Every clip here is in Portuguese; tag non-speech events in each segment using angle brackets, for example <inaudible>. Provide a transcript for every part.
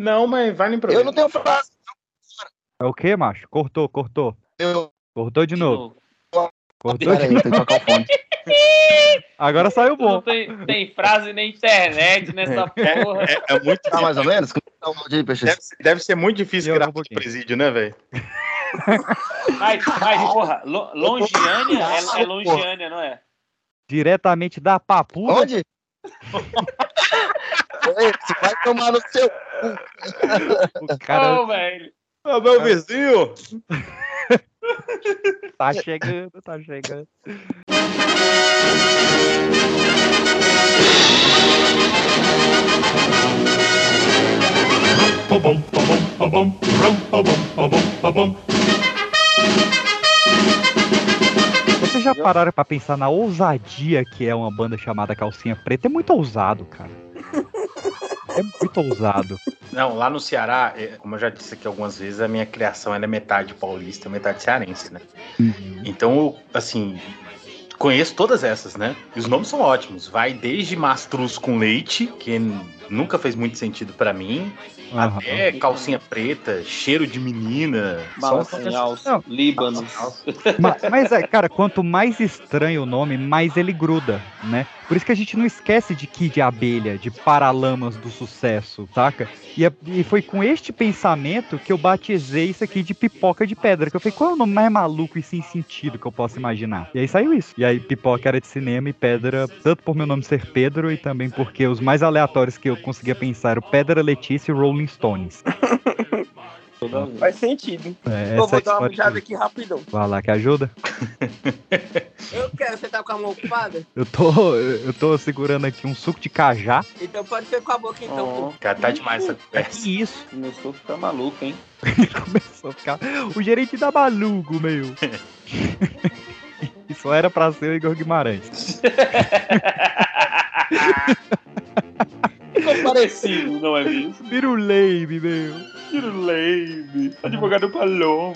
Não, mas vai no improviso. Eu não tenho frase. É o que, macho? Cortou, cortou. Eu... Cortou de novo. novo. Cortou de novo. Agora saiu Não bom. tem, tem frase nem internet nessa porra. É, é muito Tá mais ou menos? Tá. Deve, ser- deve ser muito difícil Eu gravar um presídio, né, velho? <laughs> Mas, mas porra, Lo- Longiânia é, é Longiânia, não é? Diretamente da papuda. Onde? <laughs> Vai tomar no seu. O cara Ô, velho. Ô, meu vizinho! tá chegando, tá chegando. Vocês já pararam pra pensar na ousadia que é uma banda chamada Calcinha Preta? É muito ousado, cara. É muito ousado. <laughs> Não, lá no Ceará, é, como eu já disse aqui algumas vezes, a minha criação é metade paulista, metade cearense, né? Então, eu, assim, conheço todas essas, né? E os nomes são ótimos. Vai desde Mastruz com leite, que n- nunca fez muito sentido pra mim, Aham. até calcinha preta, cheiro de menina. São- Balancinhaus, Não. Líbanos. Ma- Mas, é, cara, quanto mais estranho o nome, mais ele gruda, né? Por isso que a gente não esquece de Kid Abelha, de Paralamas do Sucesso, saca? E, e foi com este pensamento que eu batizei isso aqui de Pipoca de Pedra. Que eu falei, qual é o nome mais maluco e sem sentido que eu posso imaginar? E aí saiu isso. E aí Pipoca era de cinema e Pedra, tanto por meu nome ser Pedro e também porque os mais aleatórios que eu conseguia pensar eram Pedra Letícia e Rolling Stones. Faz sentido. É, essa vou é dar uma a mijada aqui rapidão. Vai lá que ajuda. <laughs> Eu quero, você tá com a mão ocupada? Eu tô, eu tô segurando aqui um suco de cajá. Então pode ser com a boca então. Pô. Cara, tá demais essa conversa. Que isso? começou a ficar maluco, hein? <laughs> Começou a ficar. O gerente da maluco, meu. <laughs> Isso era pra ser o Igor Guimarães. Ficou parecido, não é mesmo? Piruleibe, meu. Tiro leve. Advogado Paloma.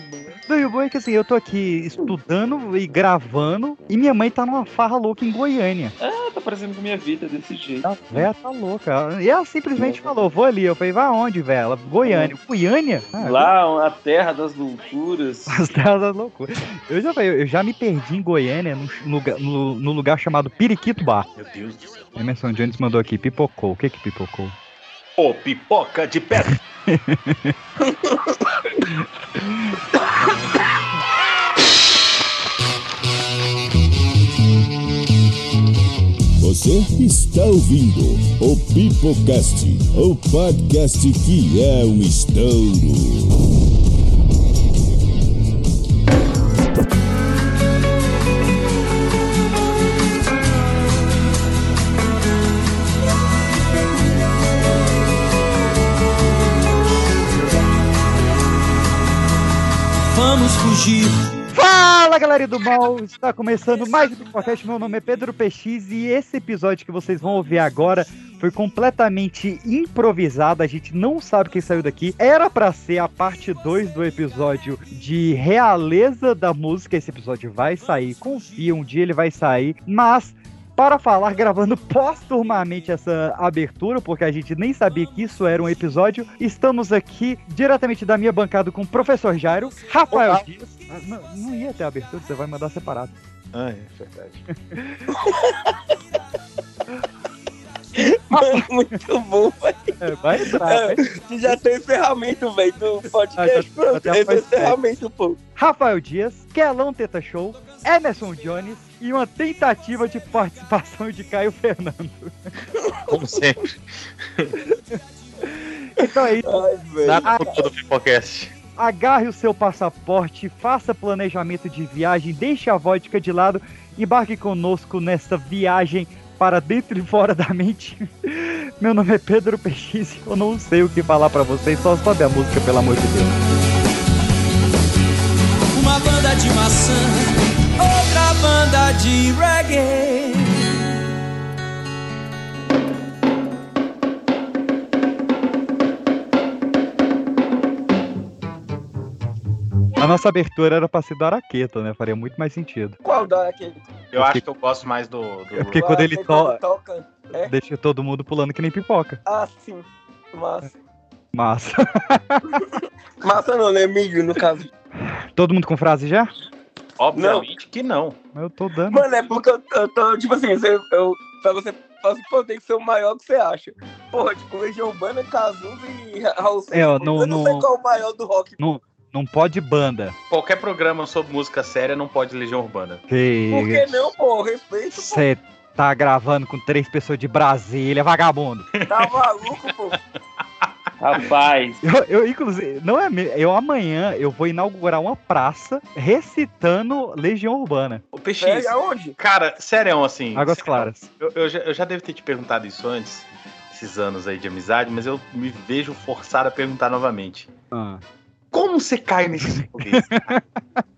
Não, e o bom é que assim, eu tô aqui estudando e gravando e minha mãe tá numa farra louca em Goiânia. Ah, tá parecendo com minha vida desse jeito. A véia tá louca. E ela simplesmente falou, vou ali. Eu falei, vai aonde, velho? Ela, Goiânia. Goiânia? Ah, Lá, a terra das loucuras. <laughs> As terras da loucura. Eu já, falei, eu já me perdi em Goiânia, num lugar, no, no lugar chamado Periquito Bar. Meu Deus do céu. Emerson Jones mandou aqui, pipocou. O que que pipocou? Ô, pipoca de pedra. <laughs> Você está ouvindo o Pipocast, o podcast que é um estouro. Vamos fugir. Fala galera do mal, está começando mais um podcast. Meu nome é Pedro PX e esse episódio que vocês vão ouvir agora foi completamente improvisado. A gente não sabe quem saiu daqui. Era pra ser a parte 2 do episódio de Realeza da Música. Esse episódio vai sair, confia, um dia ele vai sair, mas. Para falar, gravando postumamente essa abertura, porque a gente nem sabia que isso era um episódio, estamos aqui diretamente da minha bancada com o professor Jairo, Rafael Olá. Dias. Ah, Não, não ia ter abertura, você vai mandar separado. Ah, é verdade. Mano, <laughs> muito bom, velho. É, vai entrar. Tu já tem encerramento, velho, do Ah, podcast. já- Pronto, até esse é o faz tempo. encerramento, pô. Rafael Dias, Kelão Teta Show, Emerson Jones e uma tentativa de participação de Caio Fernando. Como sempre. Então é isso. Ai. Nada Pipocast. Agarre o seu passaporte, faça planejamento de viagem, deixe a vodka de lado, embarque conosco nesta viagem para dentro e fora da mente. Meu nome é Pedro PX e eu não sei o que falar pra vocês, só sobe a música, pelo amor de Deus. Uma banda de maçã, de reggae. A nossa abertura era pra ser do Araqueta, né? Faria muito mais sentido. Qual da aquele? Eu acho que eu gosto mais do. do... É porque quando ele to- toca. É? Deixa todo mundo pulando que nem pipoca. Ah, sim. Massa. Massa. <laughs> Massa não, né? Milho, no caso. Todo mundo com frase já? Obviamente que não. Eu tô dando. Mano, é porque eu, eu tô, tipo assim, eu, eu, pra você fazer pô, tem que ser o maior que você acha. Porra, tipo, Legião Urbana, Cazuza e Raul Seixas. É, ó, no- eu não no- sei qual é o maior do rock. Não pode banda. Qualquer programa sobre música séria não pode Legião Urbana. Por que não, pô? Respeito, pô. Você tá gravando com três pessoas de Brasília, vagabundo. Tá maluco, pô. Rapaz, Eu, eu, inclusive, não é eu amanhã eu vou inaugurar uma praça recitando Legião Urbana. O PX, Pega aonde? cara, sério, assim. Águas sério, Claras. Eu, eu já, eu já devo ter te perguntado isso antes, esses anos aí de amizade, mas eu me vejo forçado a perguntar novamente. Ah. Como você cai nesse <laughs> rolê?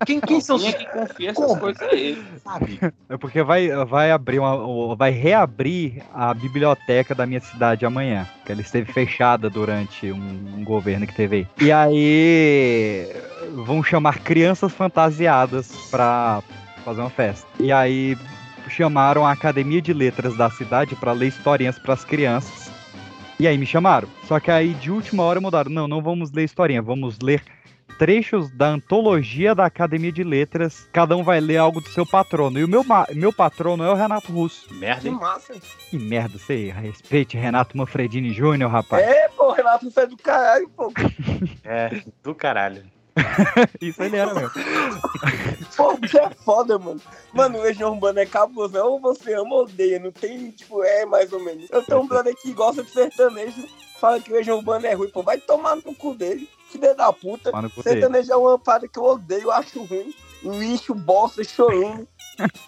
Quem, quem são quem é os. que confia essas Como? coisas aí? Sabe? É porque vai, vai abrir uma, vai reabrir a biblioteca da minha cidade amanhã, que ela esteve fechada durante um, um governo que teve aí. E aí vão chamar crianças fantasiadas pra fazer uma festa. E aí chamaram a Academia de Letras da cidade pra ler historinhas pras crianças. E aí me chamaram. Só que aí de última hora mudaram. Não, não vamos ler historinha, vamos ler trechos da antologia da Academia de Letras. Cada um vai ler algo do seu patrono. E o meu, meu patrono é o Renato Russo. Merda, Que hein? massa. Que merda, você respeite Renato Manfredini Júnior, rapaz. É, pô, Renato, você é do caralho, pô. <laughs> É, do caralho. <laughs> Isso ele era mesmo. Pô, bicho é foda, mano. Mano, o Legião Urbana é cabuloso. Ou você ama ou odeia. Não tem, tipo, é mais ou menos. Eu tenho um brother que gosta de sertanejo. Fala que o Legião Urbana é ruim. Pô, vai tomar no cu dele. Que filho da puta. Sertanejo é uma parada que eu odeio, eu acho ruim. Lixo, bosta, chorume.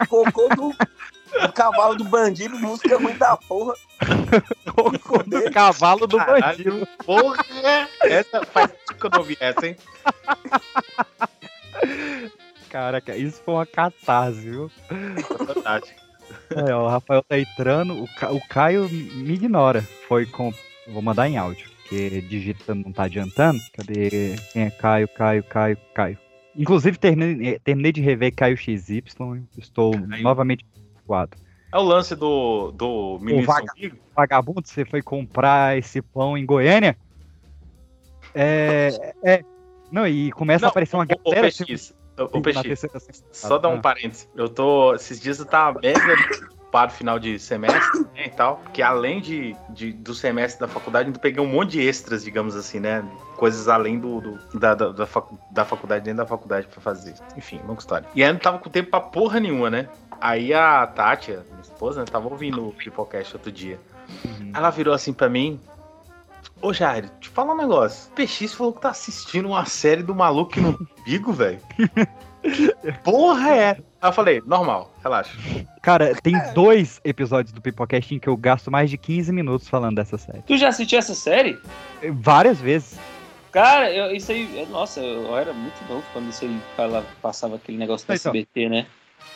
Cocô do, do cavalo do bandido, música ruim da porra. <laughs> Do cavalo do Caralho. bandido. Porra! Essa faz que eu não vi essa, hein? Caraca, isso foi uma catarse, viu? Fantástico. É, o Rafael tá entrando, o, Ca- o Caio me ignora. Foi com. Vou mandar em áudio, porque digita não tá adiantando. Cadê? Quem é Caio, Caio, Caio, Caio? Inclusive, terminei, eh, terminei de rever Caio XY. Estou Caio. novamente É o lance do, do menino vaga- São Vigo? Vagabundo, você foi comprar esse pão em Goiânia? É. é não, e começa a aparecer uma o, o galera. PX, o, o terceira temporada. só dar um parênteses. Eu tô. Esses dias eu tava mega ocupado final de semestre né, e tal. Porque além de, de- do semestre da faculdade, eu peguei um monte de extras, digamos assim, né? Coisas além do, do- da, da, da, facu- da faculdade, dentro da faculdade pra fazer. Enfim, longa história. E aí eu não tava com tempo pra porra nenhuma, né? Aí a Tati, minha esposa, né, tava ouvindo o Pipocast outro dia. Uhum. Ela virou assim pra mim. Ô Jair, te falar um negócio. O PX falou que tá assistindo uma série do maluco no bigo, velho. <laughs> Que porra é? Aí eu falei, normal, relaxa. Cara, tem dois episódios do Pipocast em que eu gasto mais de 15 minutos falando dessa série. Tu já assistiu essa série? Várias vezes. Cara, eu- isso aí, nossa, eu era muito novo quando isso aí fala- passava aquele negócio do Então. SBT, né?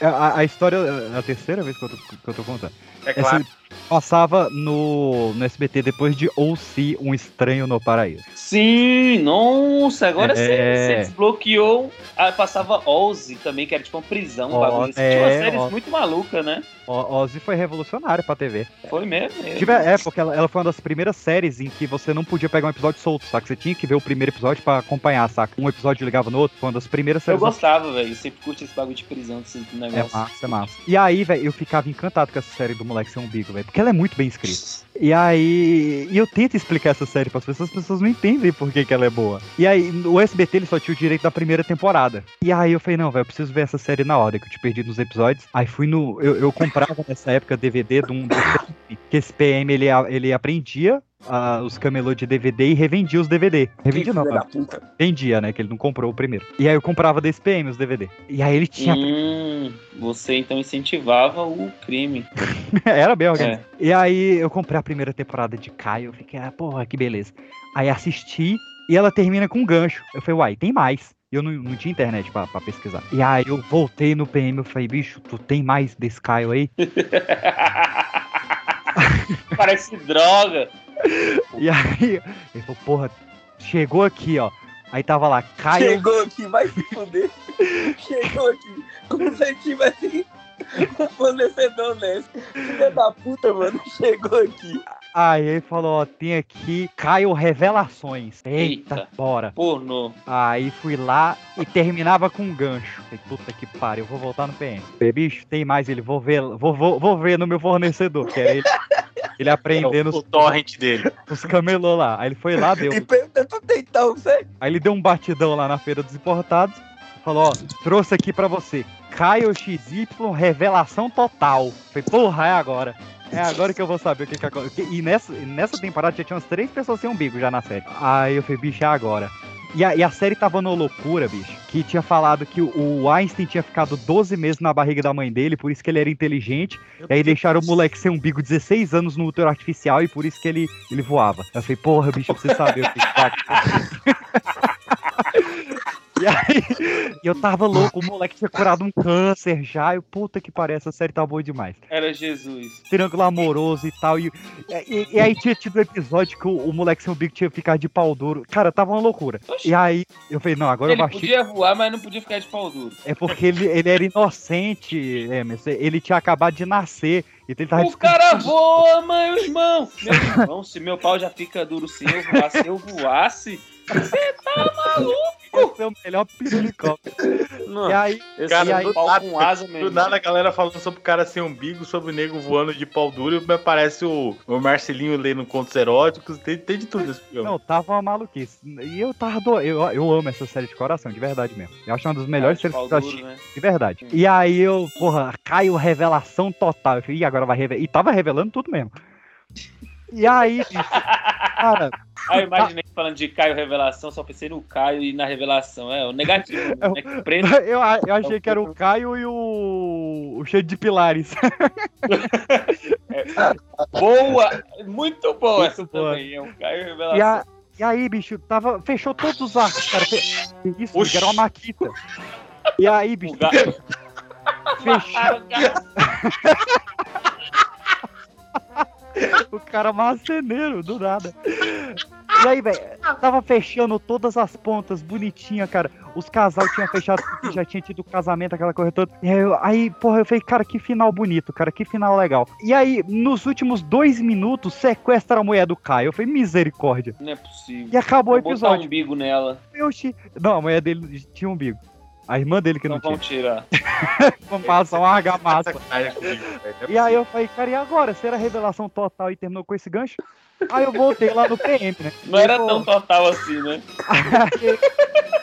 A, a- história é a terceira vez que eu tô, que eu tô contando. É claro. Essa passava no, no SBT depois de Ou Se Um Estranho no Paraíso. Sim, nossa, agora É. você, você desbloqueou. Ah, passava Ozzy também, que era tipo uma prisão, um bagulho. assim. Tinha é, umas séries ó. muito malucas, né? O- Ozzy foi revolucionário pra TV. Foi mesmo. mesmo. Tive- é, porque ela, ela foi uma das primeiras séries em que você não podia pegar um episódio solto, saca? Você tinha que ver o primeiro episódio pra acompanhar, saca? Um episódio ligava no outro, foi uma das primeiras Eu séries. gostava, velho. Eu sempre curti esse bagulho de prisão, desse É negócio. massa, é massa. E aí, velho, eu ficava encantado com essa série do Moleque Sem Umbigo, velho, porque ela é muito bem escrita. E aí, e eu tento explicar essa série para as pessoas, as pessoas não entendem por que, que ela é boa. E aí, o SBT ele só tinha o direito da primeira temporada. E aí eu falei, não, velho, eu preciso ver essa série na ordem, que eu te perdi nos episódios. Aí fui no. Eu, eu comprava <laughs> nessa época DVD de um. que esse PM ele, ele aprendia ah, os camelô de DVD e revendia os DVD. Revendia não, vendia, né? Que ele não comprou o primeiro. E aí eu comprava desse PM os DVD. E aí ele tinha. Hum, você então incentivava o crime. <laughs> Era bem. É. E aí eu comprei a primeira temporada de Caio, eu fiquei, ah, porra, que beleza. Aí assisti e ela termina com um gancho. Eu falei, uai, tem mais. E eu não, não tinha internet pra, pra pesquisar. E aí eu voltei no PM, eu falei, bicho, tu tem mais desse Caio aí? <laughs> Parece droga. E aí ele falou, porra, chegou aqui, ó. Aí tava lá, Caio. Chegou aqui, vai se fuder. Chegou aqui. Como se tivesse fornecedor honesto. Filha da puta, mano. <laughs> Chegou aqui. Aí ele falou, ó, tem aqui Caio Revelações. Eita, Eita. bora. Pornô. Aí fui lá e terminava com um gancho. Falei, puta que pariu, eu vou voltar no PM. Falei, bicho, tem mais ele, vou ver, vou, vou, vou ver no meu fornecedor, que era ele, <laughs> ele aprendendo o os, torrent dele. os camelô lá. Aí ele foi lá, deu. <laughs> E então, você. Aí ele deu um batidão lá na feira dos importados. Falou, ó, trouxe aqui pra você. Caio XY, revelação total. Falei, porra, é agora. É agora que eu vou saber o que que aconteceu. E nessa, nessa temporada já tinha umas três pessoas sem umbigo já na série. Aí eu falei, bicho, é agora. E a, e a série tava numa loucura, bicho. Que tinha falado que o, o Einstein tinha ficado 12 meses na barriga da mãe dele, por isso que ele era inteligente. E aí deixaram o moleque sem umbigo 16 anos no útero artificial e por isso que ele, ele voava. Eu falei, porra, bicho, você saber o que que tá <laughs> <laughs> <laughs> E aí, eu tava louco, o moleque tinha curado um câncer já. Eu, puta que pariu, essa série tá boa demais. Era Jesus. Triângulo amoroso e tal. E, e, e aí tinha tido um episódio que o, o moleque sem umbigo tinha ficado de pau duro. Cara, tava uma loucura. Oxi. E aí, eu falei, não, agora eu Ele baixei. podia voar, mas não podia ficar de pau duro. É porque ele, ele era inocente, Emerson. Ele tinha acabado de nascer. Então ele tava O cara voa, mãe, irmão. Meu irmão, se meu pau já fica duro se eu voasse, se eu voasse. Esse é o melhor pirulicó. Não, E aí, Cara, sou aí- um pau do com nada- asa mesmo. Do nada a galera falando sobre o cara sem umbigo, sobre o nego voando de pau duro, mas parece o, o Marcelinho lendo contos eróticos, tem, tem de tudo esse programa. não, tava uma maluquice. E eu tava do... eu, eu amo essa série de coração, de verdade mesmo. Eu acho uma das melhores séries que pau eu assisti. né? De verdade. E aí eu, porra, caiu revelação total. Eu falei, Ih, agora vai revelar. E tava revelando tudo mesmo. E aí, bicho, cara, Aí eu imaginei falando de Caio Revelação, só pensei no Caio e na Revelação. É, o negativo, né? Que preto. <laughs> eu, eu achei que era o Caio e o, o cheio de pilares. <laughs> Boa! Muito boa essa também. É o Caio E, Revelação. a- e aí, bicho, tava, fechou todos os arcos, cara. Isso, Oxi. era uma maquita. E aí, bicho, gato. fechou. <laughs> O cara marceneiro, do nada. E aí, velho, tava fechando todas as pontas, bonitinha, cara. Os casal tinham fechado porque já tinha tido casamento, aquela coisa toda. E aí, eu- aí, porra, eu falei, cara, que final bonito, cara, que final legal. E aí, nos últimos dois minutos, sequestra a mulher do Caio. Eu falei, misericórdia. Não é possível. E acabou o Vou botar um episódio. umbigo nela. Oxi. Não, a mulher dele tinha um umbigo. A irmã dele que Não não tinha. <laughs> vão tirar. Vamos passar uma argamassa. É E aí eu falei, cara, e agora? Será revelação total e terminou com esse gancho? Aí eu voltei lá no PM, né? Não Aí era ele tão total assim, né? <laughs> Aí,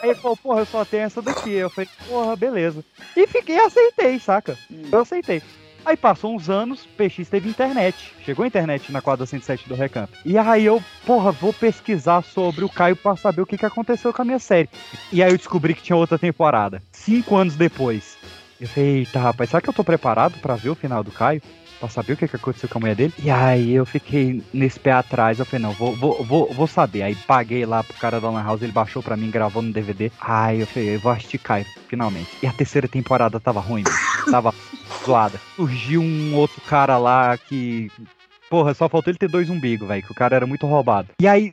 aí ele falou, porra, eu só tenho essa daqui. Eu falei, porra, beleza. E fiquei, aceitei, saca? Hum. Eu aceitei. Aí passou uns anos, PX teve internet. Chegou a internet na quadra 107 do Recanto. E aí eu, porra, vou pesquisar sobre o Caio pra saber o que, que aconteceu com a minha série. E aí eu descobri que tinha outra temporada. Cinco anos depois. Eu falei, eita, rapaz, será que eu tô preparado pra ver o final do Caio? Pra saber o que, que aconteceu com a mulher dele? E aí eu fiquei nesse pé atrás. Eu falei, não, vou, vou, vou, vou saber. Aí paguei lá pro cara da Lan House, ele baixou pra mim, gravou no DVD. Aí eu falei, eu vou assistir Caio, finalmente. E a terceira temporada tava ruim, tava zoada. Surgiu um outro cara lá que. Porra, só faltou ele ter dois umbigos, velho. Que o cara era muito roubado. E aí,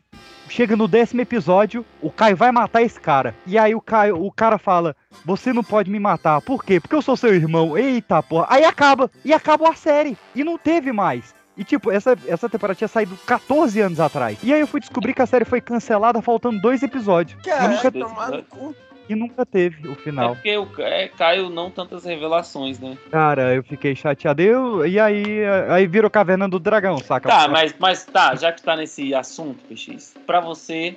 chega no décimo episódio, o Caio vai matar esse cara. E aí o Caio, o cara fala: Você não pode me matar. Por quê? Porque eu sou seu irmão. Eita, porra. Aí acaba. E acabou a série. E não teve mais. E tipo, essa, essa temporada tinha saído 14 anos atrás. E aí eu fui descobrir que a série foi cancelada faltando dois episódios. Cara, nunca- tomar no cu. E nunca teve o É final. porque o é, Caio não tantas revelações, né? Cara, eu fiquei chateado. Eu, e aí, aí virou Caverna do Dragão, saca? Tá, mas, mas tá, já que tá nesse assunto, PX, pra você,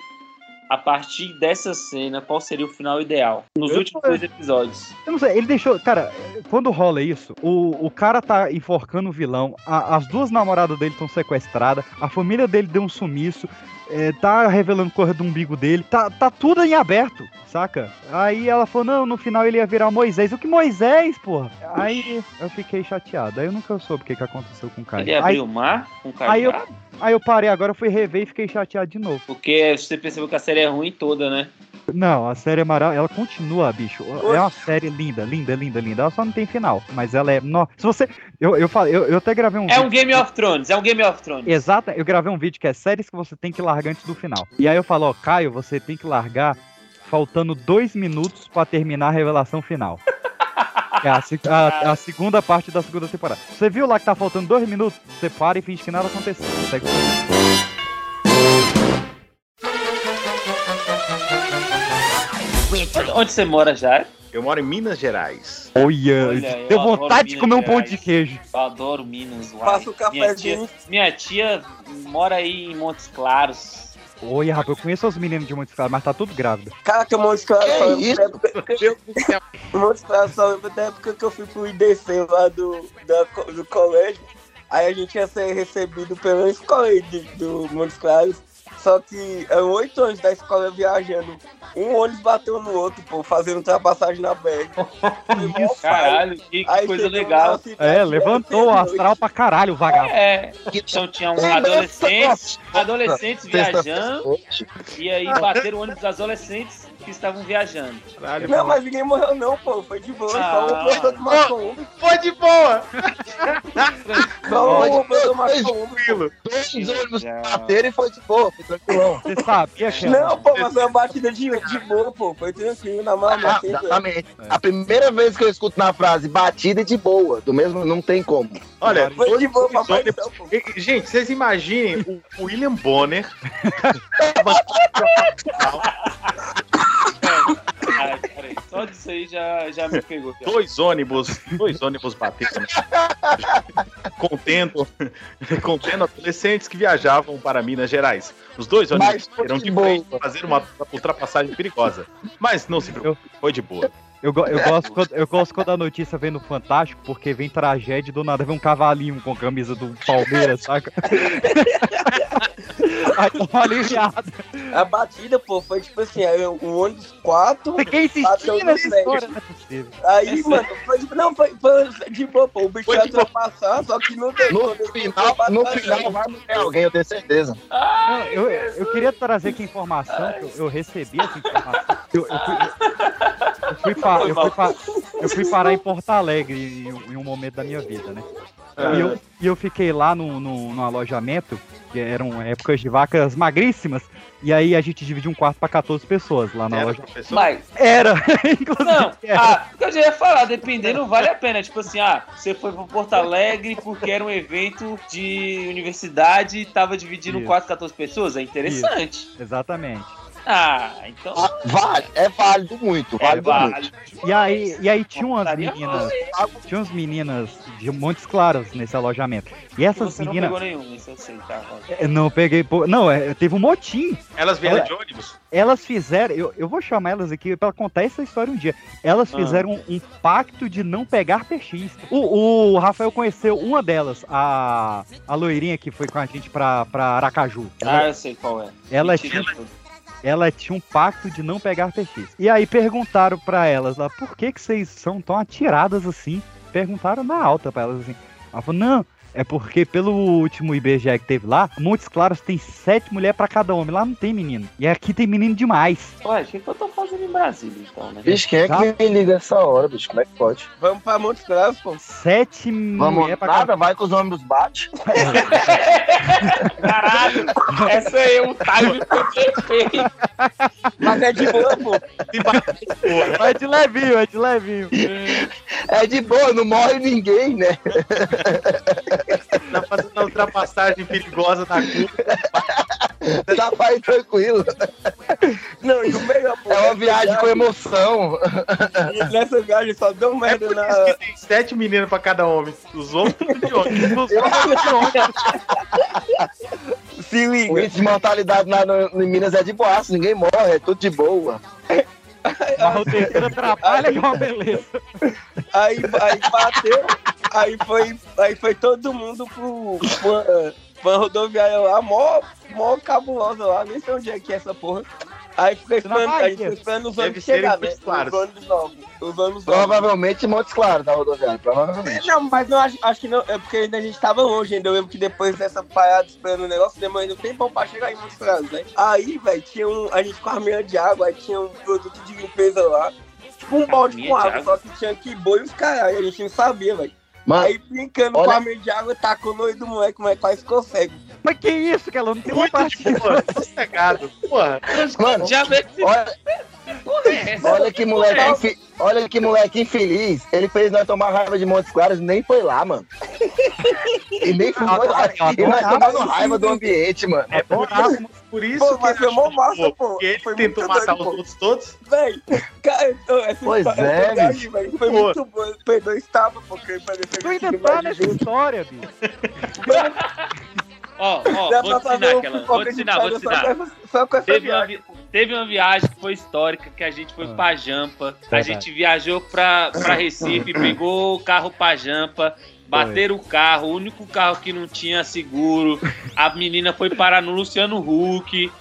a partir dessa cena, qual seria o final ideal? Nos Eu- últimos dois episódios. Eu não sei, ele deixou. Cara, quando rola isso, o, o cara tá enforcando o vilão, a- as duas namoradas dele estão sequestradas, a família dele deu um sumiço, é, tá revelando corra do umbigo dele, tá, tá tudo em aberto, saca? Aí ela falou: não, no final ele ia virar Moisés. O que Moisés, porra? Aí eu fiquei chateado. Aí eu nunca soube o que, que aconteceu com o cara. Ele abrir o mar com o aí eu- aí eu parei agora, eu fui rever e fiquei chateado de novo. Porque você percebeu que a série é ruim toda, né? Não, a série é maravilhosa. Ela continua, bicho. É uma série linda, linda, linda, linda. Ela só não tem final. Mas ela é. No... Se você. Eu, eu, falei, eu, eu até gravei um É vídeo. um Game of Thrones, é um Game of Thrones. Exata, eu gravei um vídeo que é séries que você tem que largar antes do final. E aí eu falo, ó, Caio, você tem que largar faltando dois minutos pra terminar a revelação final. <laughs> É a, a- a segunda parte da segunda temporada. Você viu lá que tá faltando dois minutos? Você para e finge que nada aconteceu. Segue. Onde, você mora já? Eu moro em Minas Gerais. Olha, Olha, deu adoro vontade de Minas comer um pão de queijo. Eu adoro Minas. uai. Passa o minha tia, cafezinho. minha tia mora aí em Montes Claros. Olha, rapaz, eu conheço os meninos de Montes Claros, mas tá tudo grávida. Cara, que o Montes Claros Que só isso? época- Montes Claros só lembra da época que eu fui pro IDC lá do, da do colégio. Aí a gente ia ser recebido pela escola aí de- do Montes Claros. Só que eram oito anos da escola viajando. Um ônibus bateu no outro, pô, fazendo ultrapassagem na BR. <laughs> Caralho, que, que Aí coisa legal. cidade, É, levantou o astral pra caralho, o vagabundo. É, então tinham adolescentes, adolescentes viajando e aí bateram o ônibus dos adolescentes que estavam viajando. Caralho, Não, mas ninguém morreu não, pô. Foi de boa. Só Ah. uma pessoa que matou um. Foi de boa! Só pessoa Dois, matou um. Tranquilo. Dois ônibus bateram e foi de boa, foi tranquilão. Você sabia que Não, pô, mas foi uma batida de, de boa, pô. Foi tranquilo, na mão, Ah, exatamente. A primeira vez que eu escuto na frase batida de boa, do mesmo não tem como. Olha, Foi de boa, papai. Então, Gente, vocês imaginem o o William Bonner. <laughs> <laughs> Peraí, só disso aí já, já me pegou. já. dois ônibus, dois ônibus batendo, contendo, contendo adolescentes que viajavam para Minas Gerais. Os dois ônibus eram de frente fazer uma ultrapassagem perigosa. Mas não se preocupe, foi de boa. Eu, eu, gosto quando, eu gosto quando a notícia vem no Fantástico, porque vem tragédia e do nada vem um cavalinho com a camisa do Palmeiras, saca? <laughs> Aí tô aliviado. A batida, pô, foi tipo assim, aí um ônibus quatro. Fiquei Bateu insistindo nessa história, não é possível. Aí, mano, foi, não, foi, foi de boa, pô. O bicho Foi ia ultrapassar, só que não deu. No final, no final vai morrer alguém, eu tenho certeza. Não, eu, eu queria trazer aqui a informação, que eu, eu recebi essa informação. Eu, eu fui, eu, fui pa- eu, fui pa- eu fui parar em Porto Alegre em, um- em um momento da minha vida, né? E eu, e eu fiquei lá no, no, no alojamento, que eram épocas de vacas magríssimas, e aí a gente dividiu um quarto para 14 pessoas lá na Era loja. Mas, Era, <laughs> inclusive. não, era. ah, o que eu já ia falar, dependendo, vale a pena. Tipo assim, ah, você foi pra Porto Alegre porque era um evento de universidade e tava dividindo Isso. 4, 14 pessoas, é interessante. Exatamente. Ah, então Ah, Vale, é válido muito, é válido muito. E aí, e aí tinha umas meninas, tinha umas meninas de Montes Claros nesse alojamento. E essas Você não meninas. pegou nenhum, isso eu sei, tá? Eu Não peguei. Não, é, teve um motim. Elas vieram Olha- de ônibus? Elas fizeram. Eu, eu vou chamar elas aqui pra contar essa história um dia. Elas Ah. fizeram um, um pacto de não pegar PX. O, o Rafael conheceu uma delas, a, a loirinha que foi com a gente pra, pra Aracaju. Ah, Ela, eu sei qual é. ela, Mentira, tinha, ela tinha um pacto de não pegar PX. E aí perguntaram pra elas lá, por que, que vocês são tão atiradas assim? Perguntaram na alta pra elas assim. Ela falou, não. É porque pelo último IBGE que teve lá, Montes Claros tem sete mulheres pra cada homem. Lá não tem menino. E aqui tem menino demais. Ué, o que, que eu tô fazendo em Brasília, então, né? Bicho, quem é que me liga essa hora, bicho? Como é que pode? Vamos pra Montes Claros, pô. Sete Vamos, mulheres pra cada nada, vai que os ônibus bate. <laughs> Caralho, essa aí é um time perfeito. Mas é de boa, pô. É de levinho, é de levinho. É de boa, não morre ninguém, né? <laughs> <laughs> Tá fazendo a ultrapassagem perigosa da curva. Tá vai tranquilo. Não, e o melhor, pô. É uma viagem com emoção. E nessa viagem só deu É merda por na. isso que tem sete meninos pra cada homem. Os homens de ônibus. Se O liga. índice de mortalidade lá no, em Minas é de boaço, ninguém morre, é tudo de boa. <laughs> <laughs> Mas o terceiro atrapalha que é uma beleza. Aí, aí bateu, aí foi, aí foi todo mundo pro, pro, pra rodoviária lá, mó, mó cabulosa lá, nem sei onde é que é essa porra. Aí fica esperando, a gente fica esperando os ônibus chegar, né? Os ônibus novos. Os ônibus novos. Provavelmente Montes Claros da rodoviária, provavelmente. Não, mas não acho, acho que não, é porque ainda a gente tava longe ainda. Eu lembro que depois dessa parada esperando o negócio, demorou ainda um tempão pra chegar em Montes Claros, né? Aí, velho, tinha um. A gente com a meia de água, aí tinha um produto de limpeza lá. Tipo um balde com água, água? só que tinha que boi e os caralho, a gente não sabia, velho. Aí brincando olha- com a meia de água, tacou no olho do moleque, moleque quase consegue. Mas que isso, que ela não tem uma Muito parte. de boa, sossegado. Porra. mano, Já vê que olha, porra é olha que moleque, Não. enfi- olha que moleque infeliz. Ele fez nós tomar raiva de Montes Claros e nem foi lá, mano. E nem foi lá. E nós tomando raiva do ambiente, mano. É por Por isso Pô, que mas foi mó achou massa, pô. Ele Foi tentou matar doido, os outros todos. Véi, cara, essa Pois história- é, velho, Foi Pô. muito boa. O Pedro estava, porque parecia Tu ainda tá nessa história, bicho. <laughs> Ó, ó, Dá vou te ensinar um aquela. Vou te ensinar, vou te ensinar. Só com essa Teve uma, vi- teve uma viagem que foi histórica, que a gente foi Ah. pra Jampa. A Verdade. gente viajou pra, pra Recife, pegou o carro pra Jampa, bateram o carro, o único carro que não tinha seguro. A menina foi parar no Luciano Huck.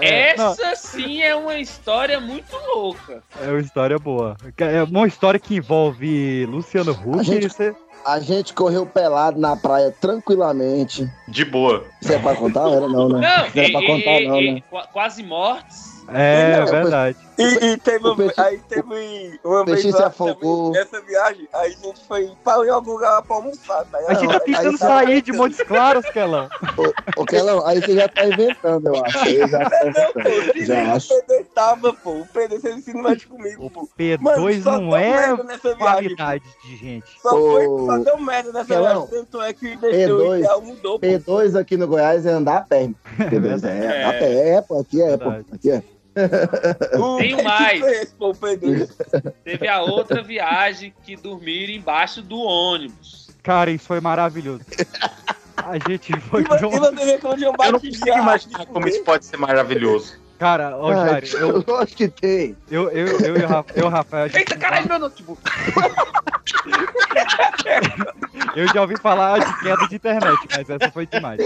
É, não, Essa sim é uma história muito louca. é uma história boa. É uma história que envolve Luciano Huck. A gente- e você- A gente correu pelado na praia tranquilamente. De boa. Isso é pra contar? Era não, né? Não, Não era pra e- contar, e- não, e- né? qua- quase mortes. É, Não, verdade. E, e teve, O peixe- aí teve uma o vez se lá afogou. também, nessa viagem, aí a gente foi em algum lugar pra almoçar, tá A gente tá aí tentando tá- sair de Montes Claros, Kelão. Ô, ô, Kelão, aí você já tá inventando, eu acho. Aí já tá Não, pô, inventando. Já o acho. Pedro estava, pô. O Pedro, ensina mais comigo, O pô. P2 só não deu é merda nessa viagem. qualidade de gente. Só, foi, só deu merda nessa Kelão, viagem. Tanto é que deixou P2, o ideal mudou, pô. P2 aqui no Goiás é andar a pé. P2 <laughs> é, É. andar a pé. É, pô, aqui é, pô. Aqui é. <laughs> Tem mais. esse, pô? Teve a outra viagem que dormiram embaixo do ônibus. Cara, isso foi maravilhoso. A gente foi E e um... um Eu não consigo imaginar como isso pode ser maravilhoso. Cara, ó, Ah, Jair, eu, <laughs> Lógico que tem. eu, eu, eu, e eu e o Rafael, a gente- Eita, caralho, meu notebook. <laughs> eu já ouvi falar de queda de internet, mas essa foi demais.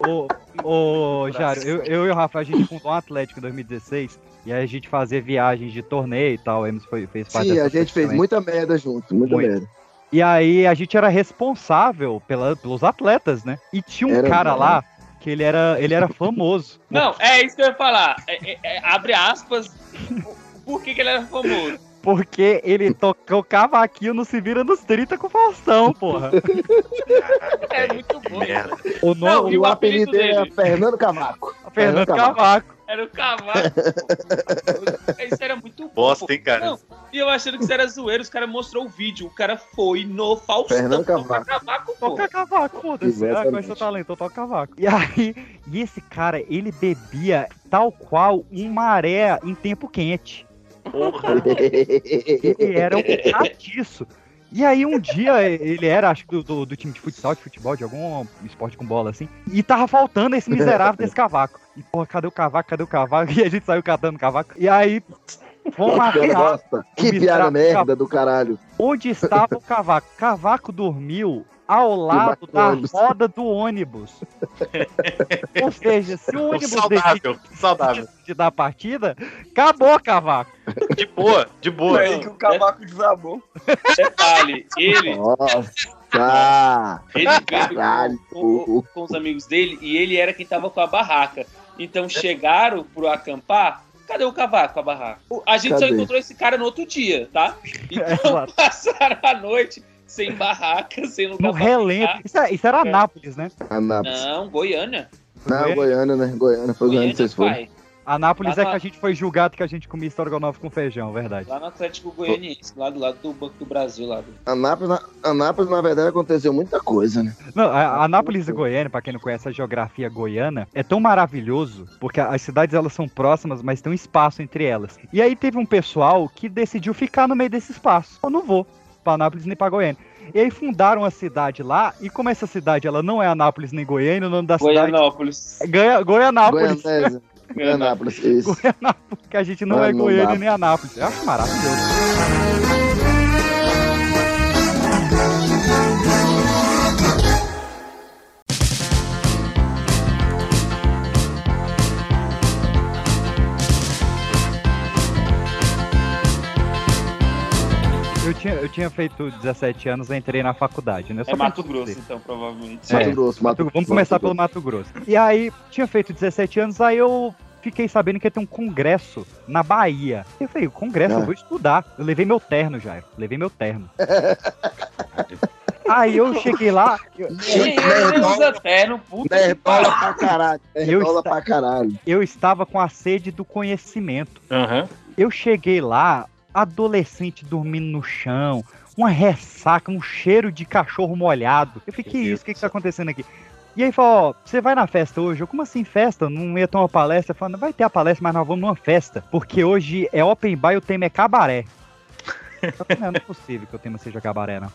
Ô, ô Jário, eu, eu e o Rafael, a gente fundou um Atlético em 2016, e aí a gente fazia viagens de torneio e tal, o Emerson foi, fez parte Sim, dessa a gente fez também. muita merda junto, muita Muito. merda. E aí a gente era responsável pela, pelos atletas, né? E tinha um Era cara bom. lá que ele era, ele era famoso. Não, é isso que eu ia falar. É- é- é, abre aspas. Por que, que ele era famoso? Porque ele tocou cavaquinho no Se Vira nos 30 com o Faustão, porra. É muito bom. Merda. O Não, nome e E o o apelido apelido dele é? Fernando Cavaco. <laughs> Fernando Cavaco. Cavaco. Era o cavalo. Isso era muito bom. Bosta, hein, cara? Não, e eu achando que isso era zoeiro, os caras mostrou o vídeo. O cara foi no Faustão. Fernando Cavaco. cavaco, pô. Toca cavaco, foda-se. Ah, é seu talento? Eu toco cavaco. E aí, e esse cara, ele bebia tal qual um maré em tempo quente. Ele era um catiço. E aí um dia ele era, acho que do, do, do time de futsal, de futebol, de algum esporte com bola assim, e tava faltando esse miserável desse cavaco. E porra, cadê o cavaco? Cadê o cavaco? <laughs> E a gente saiu catando o cavaco. E aí, que piada merda do caralho. onde estava o cavaco. Cavaco dormiu ao lado do da roda do ônibus. <laughs> Ou seja, se o ônibus Saudável, saudável. decide dar partida, acabou cavaco. De boa, de boa. Aí que o cavaco desabou. Detalhe, ele, Nossa. ele veio Caralho. com, com- com os amigos dele e ele era quem tava com a barraca. Então chegaram pro acampar. Cadê o cavaco, a barraca? O- A gente só Cadê? encontrou esse cara no outro dia, tá? <laughs> Então Exato. <laughs> passaram a noite sem barraca, sem lugar No relento. Isso, é- isso era Anápolis, né? Anápolis. Não, Goiânia. Não, Goiânia, né? Goiânia. Foi Goiânia Goiânia, que vocês foram. Anápolis Lá é no- que a gente foi julgado que a gente comia estrogonofe com feijão, verdade. Lá no Atlético Goianiense, lá do lado do Banco do Brasil, lá. do- Anápolis, na, Anápolis, na verdade, aconteceu muita coisa, né? Não, a, a Anápolis e Goiânia, pra quem não conhece a geografia goiana, é tão maravilhoso, porque as cidades elas são próximas, mas tem um espaço entre elas. E aí teve um pessoal que decidiu ficar no meio desse espaço. Eu não vou pra Anápolis nem pra Goiânia. E aí fundaram a cidade lá, e como essa cidade ela não é Anápolis nem Goiânia, o nome da cidade Goianópolis. é Goia- Goianápolis. Goianésia. <laughs> Goianápolis, isso. Goianápolis, que a gente não Ah, é não Goiânia dá. nem Anápolis. Eu acho maravilhoso. Eu tinha, eu tinha feito 17 anos, eu entrei na faculdade, né? Só É Mato. Grosso, então, provavelmente. É. Mato Grosso, Mato Mato- Vamos começar pelo Mato Grosso. E aí, tinha feito 17 anos, aí eu fiquei sabendo que ia ter um congresso na Bahia. Eu falei, congresso, eu Ah. vou estudar. Eu levei meu terno, Jairo. Levei meu terno. <laughs> aí eu cheguei lá, eu, terno, puta Nerdola pra caralho. Nerdola pra caralho. eu estava com a sede do conhecimento. Aham. Eu cheguei lá, adolescente dormindo no chão, uma ressaca, um cheiro de cachorro molhado. Eu fiquei, isso? O que, que tá acontecendo aqui? E aí falou, ó, você vai na festa hoje? Eu, como assim festa? Não ia ter uma palestra? Falando, vai ter a palestra, mas nós vamos numa festa. Porque hoje é open bar e o tema é cabaré. Falei, não, não é possível que o tema seja cabaré, não.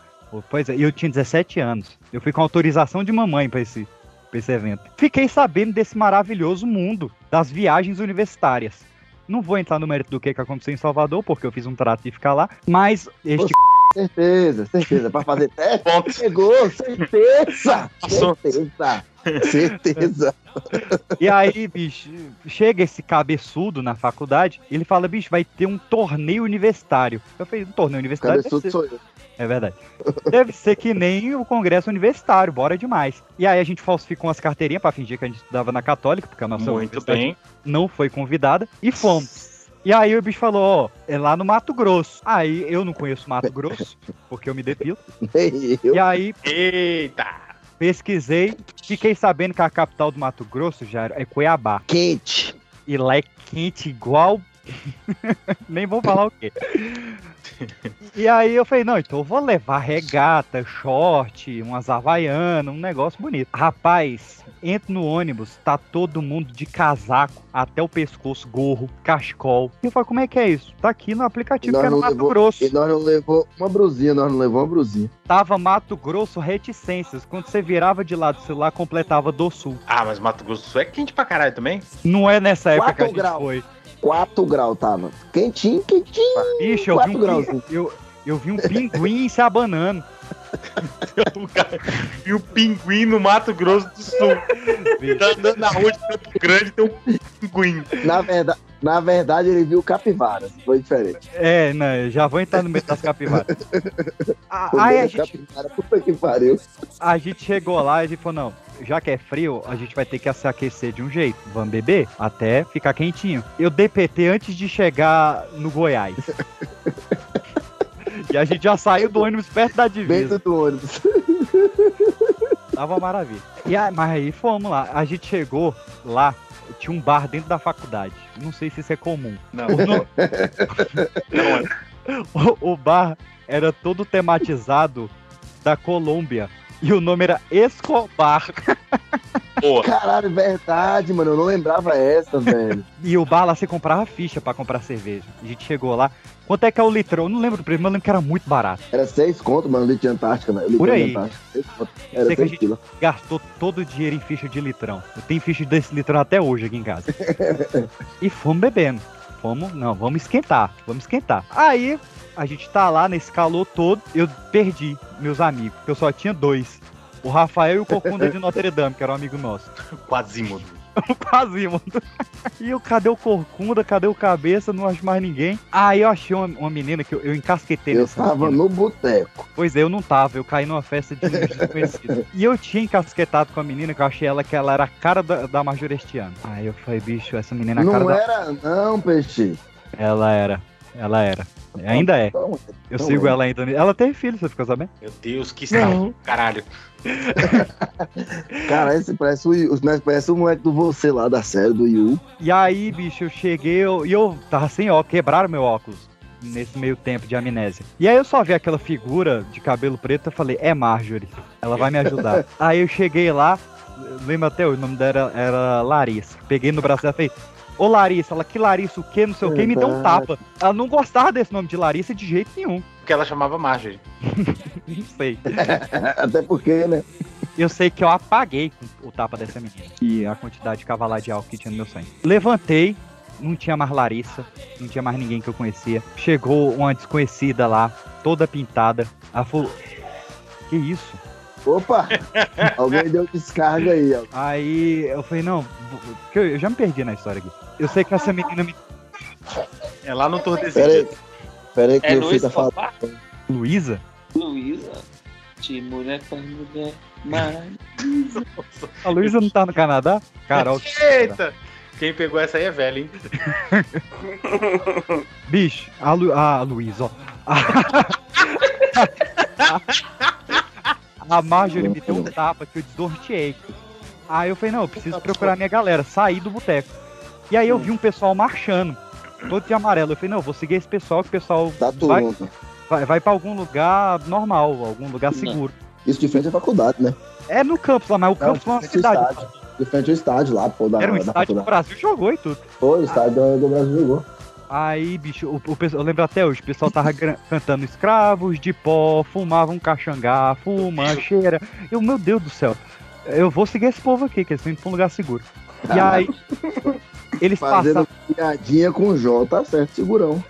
Pois é, eu tinha 17 anos. Eu fui com autorização de mamãe pra esse, pra esse evento. Fiquei sabendo desse maravilhoso mundo das viagens universitárias. Não vou entrar no mérito do que, que aconteceu em Salvador, porque eu fiz um trato de ficar lá, mas este Certeza, certeza. Pra fazer teste, pegou, certeza. Passou. Certeza. <laughs> Certeza. E aí, bicho, chega esse cabeçudo na faculdade, ele fala, bicho, vai ter um torneio universitário. Eu falei, um torneio universitário? Cabeçudo sou eu. É verdade. Deve ser que nem o congresso universitário, bora demais. E aí a gente falsificou umas carteirinhas pra fingir que a gente estudava na católica, porque a nossa Muito bem. não foi convidada, e fomos. E aí o bicho falou, ó, é lá no Mato Grosso. Aí eu não conheço Mato Grosso, porque eu me depilo. <laughs> Nem eu. E aí Eita! Pesquisei, fiquei sabendo que a capital do Mato Grosso já é Cuiabá. Quente. E lá é quente igual. <laughs> Nem vou falar o quê. <laughs> E aí eu falei, não, então eu vou levar regata, short, umas havaianas, um negócio bonito. Rapaz, entro no ônibus, tá todo mundo de casaco até o pescoço, gorro, cachecol. E eu falei, como é que é isso? Tá aqui no aplicativo Nós que é no não Mato levou- Grosso. E nós não levou uma brusinha, nós não levou uma brusinha. Tava Mato Grosso reticências. Quando você virava de lado do celular, completava do Sul. Ah, mas Mato Grosso do Sul é quente pra caralho também? Não é nessa época que a Quatro gente graus. foi. 4 graus tava. Quentinho, quentinho. Bicho, eu vi, um, graus. pin- eu, eu vi um pinguim se abanando. e o pinguim no Mato Grosso do Sul. Tá andando na rua de Campo Grande tem um pinguim. Na verdade, na verdade, ele viu capivaras. Foi diferente. É, não, já vou entrar no meio das capivaras. <laughs> Ah, Aí a gente, capivara, puta que pariu. a gente chegou lá e a gente falou, não, já que é frio, a gente vai ter que se aquecer de um jeito. Vamos beber até ficar quentinho. Eu dei PT antes de chegar no Goiás. <laughs> e a gente já saiu do ônibus perto da divisa. Dentro do ônibus. <laughs> Tava uma maravilha. E aí, mas aí fomos lá. A gente chegou lá, tinha um bar dentro da faculdade. Não sei se isso é comum. Não, O, <laughs> não é. o- o bar era todo tematizado da Colômbia. E o nome era Escobar. <laughs> Boa. Caralho, verdade, mano. Eu não lembrava essa, velho. <laughs> E o bar lá você comprava ficha pra comprar cerveja. A gente chegou lá. Quanto é que é o litrão? Eu não lembro do preço, mas eu lembro que era muito barato. Era 6 conto, mano, litro de Antártica, velho. Por de aí. Seis Era sei que a 6 gente quilos. gastou todo o dinheiro em ficha de litrão. Eu tenho ficha desse litrão até hoje aqui em casa. <laughs> e fomos bebendo. Fomos, não, vamos esquentar, vamos esquentar. Aí, a gente tá lá nesse calor todo, eu perdi meus amigos, eu só tinha dois. O Rafael e o Corcunda de Notre Dame, que era um amigo nosso. <laughs> Quasímodo. <laughs> Quase, mano. E eu, cadê o Corcunda, cadê o Cabeça, não acho mais ninguém. Aí eu achei uma, uma menina que eu, eu encasquetei Eu tava menina. no boteco. Pois é, eu não tava, eu caí numa festa de de desconhecido. <laughs> e eu tinha encasquetado com a menina, que eu achei ela que ela era a cara da, da Majorestiana. Aí eu falei, bicho, essa menina é a cara Não da. era, não, peixe. Ela era, ela era. Ainda é. Então, Eu Não sigo é. ela ainda. Ela teve filho, você ficou sabendo? Meu Deus, que estrago. Caralho. <laughs> Cara, esse parece o, Yu- parece o moleque do você lá da série do Yu. E aí, bicho, eu cheguei eu- e eu, tava sem óculos, quebraram meu óculos nesse meio tempo de amnésia. E aí eu só vi aquela figura de cabelo preto e falei, é Marjorie, ela vai me ajudar. <laughs> aí eu cheguei lá, lembro até hoje, o nome dela era, era Larissa. Peguei no braço dela e falei, ô Larissa, ela que Larissa o quê, não sei o quê, e me deu um tapa. Ela não gostava desse nome de Larissa de jeito nenhum. Porque ela chamava Marjorie. <laughs> Não sei. <laughs> Até porque, né? Eu sei que eu apaguei o tapa dessa menina. E a quantidade de cavalar de álcool que tinha no meu sangue. Levantei, não tinha mais Larissa, não tinha mais ninguém que eu conhecia. Chegou uma desconhecida lá, toda pintada. Ela falou: Que isso? Opa! Alguém deu descarga aí, ó. Aí eu falei: Não, vou- que eu, eu já me perdi na história aqui. Eu sei que essa menina me. É lá no Pera aí. Tordesilhas. Pera aí que É eu fiz a fala. Luísa? Luísa. De mulher com mulher. Mas... A Luísa não tá no Canadá? Carol. Eita! Quem pegou essa aí é velho, hein? Bicho, a, Lu, a Luísa, ó. A, <laughs> a Marjorie me deu um tapa que eu desnorteei. Aí eu falei, não, eu preciso procurar minha galera, saí do boteco. E aí eu vi um pessoal marchando. todo de amarelo. Eu falei, não, eu vou seguir esse pessoal, que o pessoal Tá vai, vai, vai pra algum lugar normal, algum lugar seguro. Isso de frente à faculdade, né? É no campus lá, mas o campus é uma cidade. estádio. De frente ao estádio lá, pô, da, Era um da estádio que o faculdade. Brasil jogou e tudo. Foi, o estádio do, do Brasil jogou. Aí, bicho, o, o eu lembro até hoje, o pessoal tava cantando escravos de pó, fumavam caxangá, fuma, cheira. Eu, meu Deus do céu, eu vou seguir esse povo aqui, que eles indo pra um lugar seguro. E aí, eles passaram, Fazendo piadinha com o Jó, tá certo, segurão.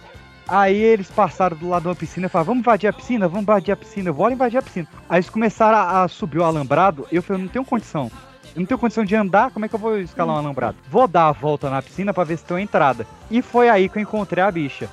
aí eles passaram do lado de uma piscina e falaram, vamos invadir a piscina, vamos invadir a piscina, eu vou invadir a piscina. Aí eles começaram a, a subir o alambrado, eu falei, não tenho condição. Eu não tenho condição de andar, como é que eu vou escalar um alambrado? Vou dar a volta na piscina pra ver se tem uma entrada. E foi aí que eu encontrei a bicha,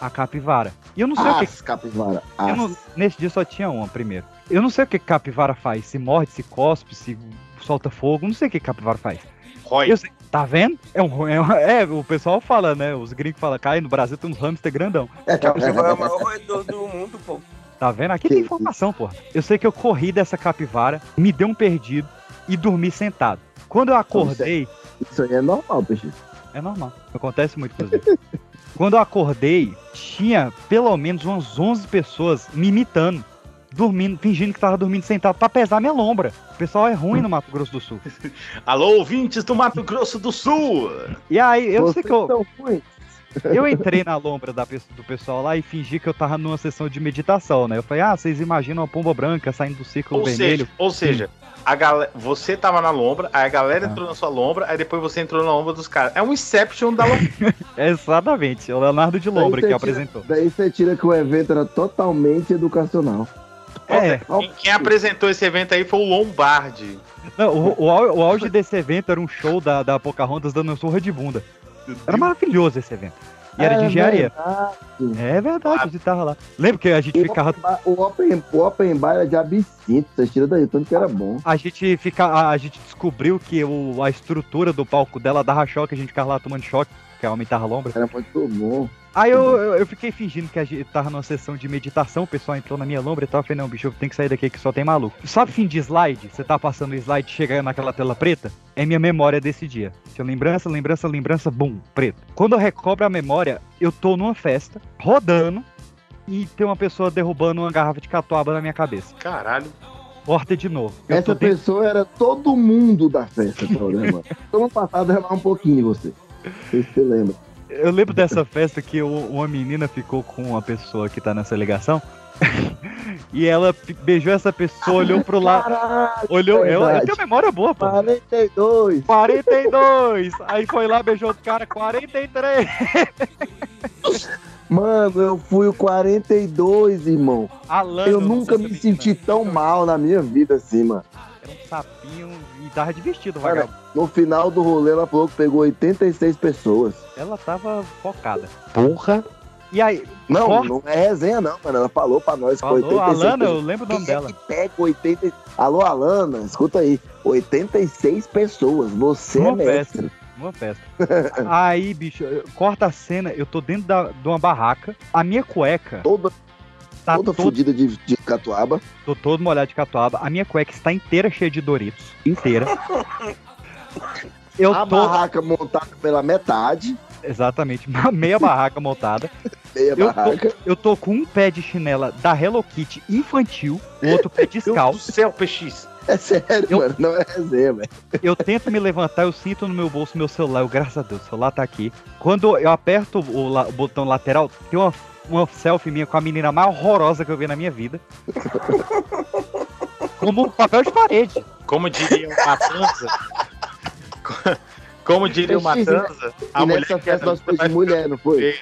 a capivara. E eu não sei o que As capivara. Eu as. não- nesse dia só tinha uma primeiro. Eu não sei o que capivara faz. Se morde, se cospe, se solta fogo. Não sei o que capivara faz. Roy, Eu sei- tá vendo? É, um, é, um- é, o pessoal fala, né? Os gringos falam, cai no Brasil tem uns hamster grandão. Capivara é o maior roedor do mundo, pô. Tá vendo? Aqui Que tem informação, porra. Eu sei que eu corri dessa capivara, me dei um perdido e dormi sentado. Quando eu acordei, Isso aí é normal, peixe. é normal. Acontece muito, inclusive. <laughs> Quando eu acordei, tinha pelo menos umas 11 pessoas me imitando. Dormindo, fingindo que tava dormindo sentado pra pesar minha lombra. O pessoal é ruim no Mato Grosso do Sul. <laughs> alô, ouvintes do Mato Grosso do Sul! E aí, eu sei Vocês que eu, <laughs> eu entrei na lombra da, do pessoal lá e fingi que eu tava numa sessão de meditação, né? Eu falei, ah, vocês imaginam uma pomba branca saindo do círculo Ou vermelho? seja, ou seja a galera, você tava na lombra, aí a galera Ah. entrou na sua lombra, aí depois você entrou na lombra dos caras. É um Inception da lombra. <laughs> Exatamente, é o Leonardo de Lombra que você apresentou. Daí você tira que o evento era totalmente educacional. É, quem, quem apresentou esse evento aí foi o Lombardi. não, o, o, o auge desse evento era um show da, da Pocahontas dando surra de bunda. Era maravilhoso esse evento. E era de É engenharia. verdade. É verdade, a gente tava lá. Lembra que a gente O ficava. bar- O open, o open bar era de absinto, vocês tiram daí, tanto que era bom. A gente fica, a, a gente descobriu que o, a estrutura do palco dela dava choque, a gente ficava lá tomando choque, que aumentava a lombra. Era muito bom. Aí eu, eu, eu fiquei fingindo que a gente tava numa sessão de meditação, o pessoal entrou na minha lombra e tal. Eu falei, não, bicho, eu tenho que sair daqui que só tem maluco. Sabe fim de slide? Você tá passando o slide e chega naquela tela preta? É minha memória desse dia. Tinha lembrança, lembrança, lembrança, bum, preto. Quando eu recobro a memória, eu tô numa festa, rodando, e tem uma pessoa derrubando uma garrafa de catuaba na minha cabeça. Caralho. Corta de novo. Eu Essa tô dentro- pessoa era todo mundo da festa, programa. Ano passado era um pouquinho de você. Se. Eu lembro dessa festa que uma menina ficou com uma pessoa que tá nessa ligação. <laughs> e ela beijou essa pessoa, olhou pro lado. Caralho, Olhou. Eu, eu verdade. tenho memória boa, pô. 42. 42! Aí foi lá, beijou o cara, 43! <laughs> Mano, eu fui o 42, irmão. Eu nunca me senti tão mal na minha vida assim, mano. Era um sapinho e tava de vestido, Cara, vagabundo. No final do rolê, ela falou que pegou 86 pessoas. Ela tava focada. Porra. E aí, Não, não é resenha, não, mano. Ela falou pra nós que foi falou, 86 Alana, eu pessoas. lembro o nome Quem é dela. que pega 80... Alô, Alana, escuta aí. 86 pessoas. Você Uma é mestre. Uma festa. <laughs> aí, bicho, eu- corta a cena, eu tô dentro da, de uma barraca, a minha cueca Toda, tá toda toda fodida de, de catuaba. Tô todo molhado de catuaba. A minha cueca está inteira cheia de Doritos. Inteira. Eu a tô. barraca montada pela metade. Exatamente, <laughs> meia barraca montada. Meia Eu tô- barraca. Eu tô com um pé de chinela da Hello Kitty infantil, o outro pé descalço. céu, PX. É sério, Eu- mano. Não é resenha, velho. Eu tento me levantar, eu sinto no meu bolso meu celular. Eu, graças a Deus, o celular tá aqui. Quando eu aperto o, o botão lateral, tem uma, uma selfie minha com a menina mais horrorosa que eu vi na minha vida. <laughs> Como um papel de parede. Como diria o Matanza. Como diria o Matanza, a e mulher nessa que festa era nós foi de mulher, não foi?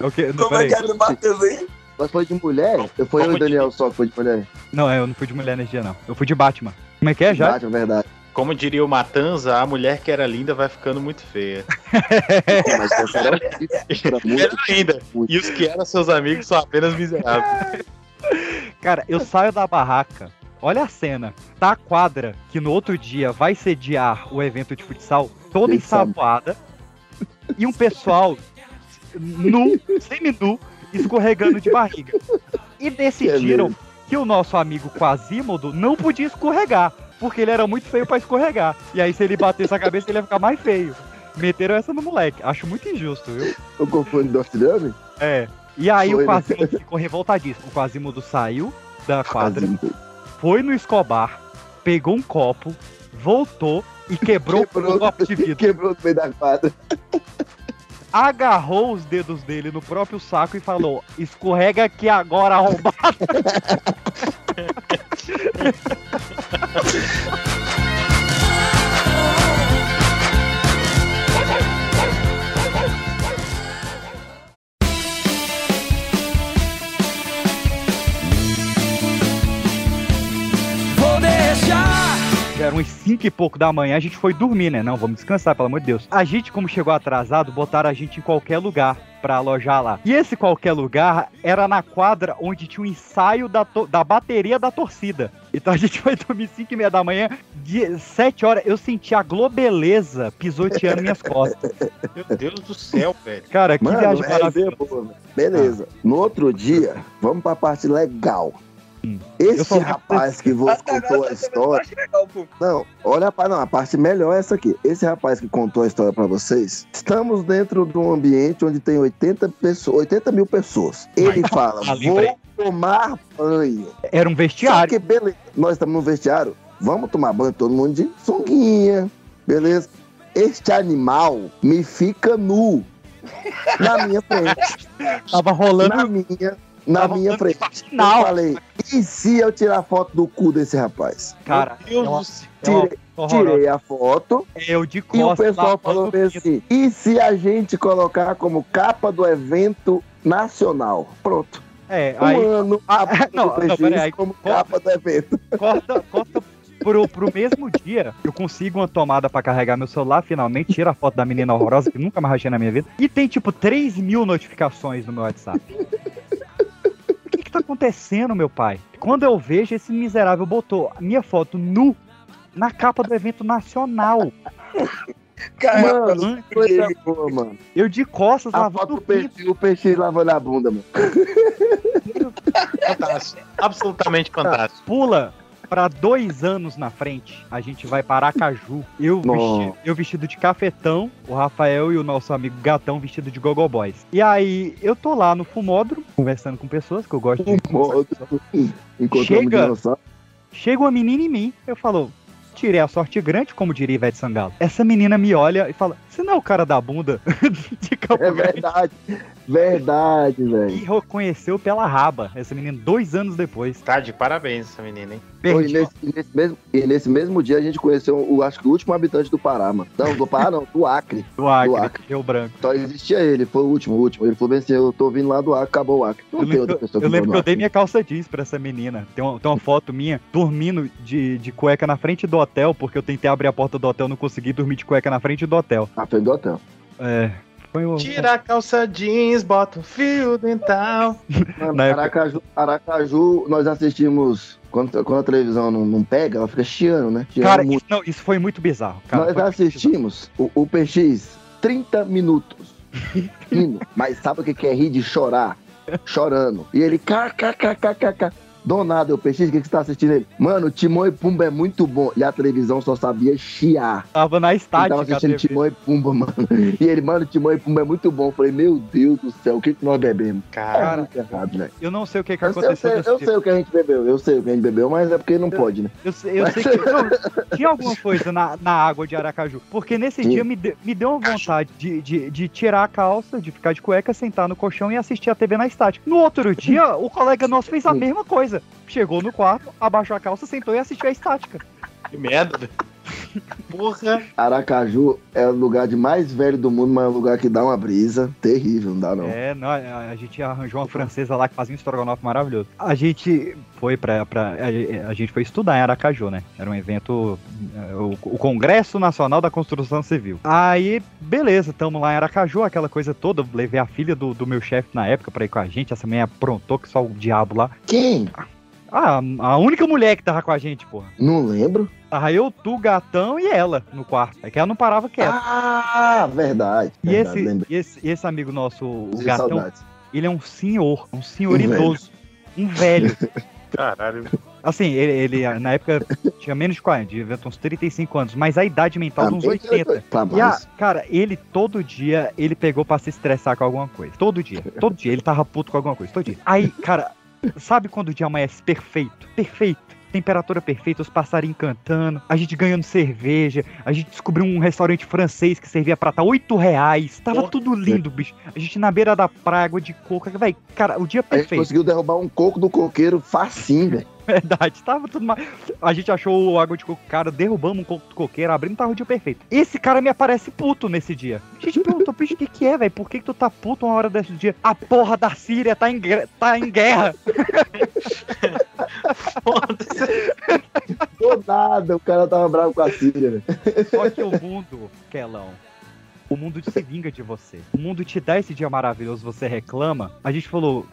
Ok, não, Como é que é do Matheus aí? Nós foi de mulher? Eu fui eu e o Daniel só que foi de mulher. Não, é, eu não fui de mulher nesse dia, não. Eu fui de Batman. Como é que é já? Bate, é verdade. Como diria o Matanza, a mulher que era linda vai ficando muito feia. <laughs> Mas era, <laughs> era muito. Era linda. E os que eram seus amigos são apenas miseráveis. <laughs> Cara, eu saio da barraca. Olha a cena. Tá a quadra que no outro dia vai sediar o evento de futsal, toda ensaboada. E um pessoal nu, semi-nu, escorregando de barriga. E decidiram mesmo. que o nosso amigo Quasimodo não podia escorregar. Porque ele era muito feio pra escorregar. E aí, se ele batesse a cabeça, ele ia ficar mais feio. Meteram essa no moleque. Acho muito injusto, viu? Eu confundo North Dame? É. E aí Foi, o né? Quasimodo ficou revoltadíssimo. O Quasimodo saiu da quadra, Quase. foi no Escobar, pegou um copo, voltou e quebrou, Quebrou, o copo de vidro. quebrou no meio da quadra. Agarrou os dedos dele no próprio saco e falou: escorrega aqui agora, arrombado. <laughs> eram uns 5 e pouco da manhã, a gente foi dormir, né? Não, vamos descansar, pelo amor de Deus. A gente, como chegou atrasado, botaram a gente em qualquer lugar pra alojar lá. E esse qualquer lugar era na quadra onde tinha um ensaio da, to- da bateria da torcida. Então a gente foi dormir 5 e meia da manhã, de 7 horas, eu senti a globeleza pisoteando minhas costas. Meu Deus do céu, velho. Cara, que Mano, viagem é maravilhosa. ideia boa, velho. Beleza. No outro dia, vamos pra parte legal. Hum. Esse só- rapaz que vo- As contou a história. legal. Não, olha a parte, não, a parte melhor é essa aqui. Esse rapaz que contou a história pra vocês, estamos dentro de um ambiente onde tem 80, pessoas, 80 mil pessoas. Ele fala, vou tomar banho. Era um Só vestiário. que, beleza, nós estamos no vestiário, vamos tomar banho todo mundo de sunguinha, beleza? Este animal me fica nu na minha frente. <laughs> Tava rolando na minha, na minha frente. Eu falei, e se eu tirar foto do cu desse rapaz? Cara, Meu é Deus do céu. é Tirei, tirei a foto Eu de e o pessoal falou bem assim, e se a gente colocar como capa do evento nacional? Pronto. É, Um aí ano Ah, <laughs> não, não, peraí. como capa do evento. <laughs> corta, corta pro, pro mesmo dia. Eu consigo uma tomada pra carregar meu celular, finalmente, tira a foto da menina horrorosa que nunca mais achei na minha vida. E tem tipo 3 mil notificações no meu WhatsApp. O que que tá acontecendo, meu pai? Quando eu vejo, esse miserável botou a minha foto nu na capa do evento nacional. Caramba, Mano, coisa boa, mano. Eu de costas A lavando foto o do peixe, o peixe lavando a bunda, mano. Fantástico. Absolutamente fantástico. pula pra dois anos na frente, a gente vai para Aracaju. Eu, Nossa. vesti- eu vestido de cafetão, o Rafael e o nosso amigo Gatão vestido de Gogo Boys. E aí, eu tô lá no fumódromo, conversando com pessoas que eu gosto de. Encontramos Chega. Chega uma menina em mim, eu falo. Tirei a sorte grande, como diria Ivete Sangalo. Essa menina me olha e fala: Você não é o cara da bunda <laughs> de Campo É Grande?" verdade. Verdade, E velho. reconheceu pela raba essa menina dois anos depois. Tá de parabéns essa menina, hein? Pô, E Perdi. nesse, e nesse mesmo, e nesse mesmo dia a gente conheceu, o, acho que o último habitante do Pará, mano. Não, do Pará não, do Acre. <laughs> Do Acre, do Acre. Rio Branco. Só existia ele, foi o último, o último. Ele falou bem assim, eu tô vindo lá do Acre, acabou o Acre. Não Eu tem lembro, outra pessoa eu que lembro que eu dei minha calça jeans pra essa menina. Tem uma, tem uma foto minha dormindo de, de cueca na frente do hotel, porque eu tentei abrir a porta do hotel, não consegui dormir de cueca na frente do hotel. Na frente do hotel. É. Foi um. Tira a calça jeans, bota um fio dental. Mano, Aracaju, Aracaju, nós assistimos. Quando, quando a televisão não, não pega, ela fica chiando, né? Chiando Cara, isso, não, isso foi muito bizarro. Cara, nós assistimos o, o PX 30 minutos. Rindo. Mas sabe o que que é rir de chorar? Chorando. E ele, kkkkkk. Do nada, o PX, o que, que você tá assistindo ele? Mano, Timão e Pumba é muito bom. E a televisão só sabia chiar. Tava na Ele tava estática. assistindo. Timão e Pumba, <laughs> mano. E ele, mano, Timão e Pumba é muito bom. Eu falei, meu Deus do céu, o que, que nós bebemos? Cara, é muito errado, velho. Eu não sei o que, que Eu sei, eu, aconteceu sei, eu dia. sei o que a gente bebeu, eu sei o que a gente bebeu, mas é porque não pode, né? Eu sei, eu sei que <laughs> não, tinha alguma coisa na, na água de Aracaju. Porque nesse Sim. dia me, de- me deu uma vontade de, de, de tirar a calça, de ficar de cueca, sentar no colchão e assistir a TV na estática. No outro dia, o colega nosso fez a Sim. mesma coisa. Chegou no quarto, abaixou a calça, sentou e assistiu a estática. que merda. Porra. Aracaju é o lugar de mais velho do mundo, mas é um lugar que dá uma brisa terrível, não dá não. É, não, a, gente arranjou uma francesa lá que fazia um estrogonofe maravilhoso. A gente foi pra. pra a, a gente foi estudar em Aracaju, né? Era um evento. eh, O, o Congresso Nacional da Construção Civil. Aí, beleza, tamo lá em Aracaju, aquela coisa toda. Levei a filha do, do meu chefe na época pra ir com a gente. Essa mulher aprontou que só o diabo lá. Quem? Ah, a única mulher que tava com a gente, porra. Não lembro. Tava eu, tu, gatão e ela no quarto. É que ela não parava quieta. Ah, verdade. e, verdade, esse, lembrei. e esse, esse amigo nosso, o De gatão, saudades. ele é um senhor, um senhor Um velho. idoso, um velho. <laughs> Caralho. Assim, ele, ele, na época tinha menos de 40, devia ter uns 35 anos, mas a idade mental de uns Também 80. Pra E a, cara, ele todo dia, ele pegou pra se estressar com alguma coisa. Todo dia. Todo dia. Ele tava puto com alguma coisa. Todo dia. Aí, cara, sabe quando o dia amanhece perfeito? Perfeito. Temperatura perfeita, os passarinhos cantando, a gente ganhando cerveja, a gente descobriu um restaurante francês que servia prata 8 reais. Tava Porra. tudo lindo, bicho. A gente na beira da praia, água de coco. Véi, cara, o dia A gente perfeito. conseguiu derrubar um coco do coqueiro facinho, velho. <laughs> Verdade, tava tudo mal. A gente achou o água de coco cara, derrubamos um coco do coqueiro, abrindo, tava o dia perfeito. Esse cara me aparece puto nesse dia. A gente perguntou, bicho, o que que é, velho? Por que que tu tá puto uma hora desse dia? A porra da Síria tá em, tá em guerra. <laughs> Do nada, o cara tava bravo com a Síria, velho. Só que o mundo, Kelão, o mundo se vinga de você. O mundo te dá esse dia maravilhoso, você reclama. A gente falou,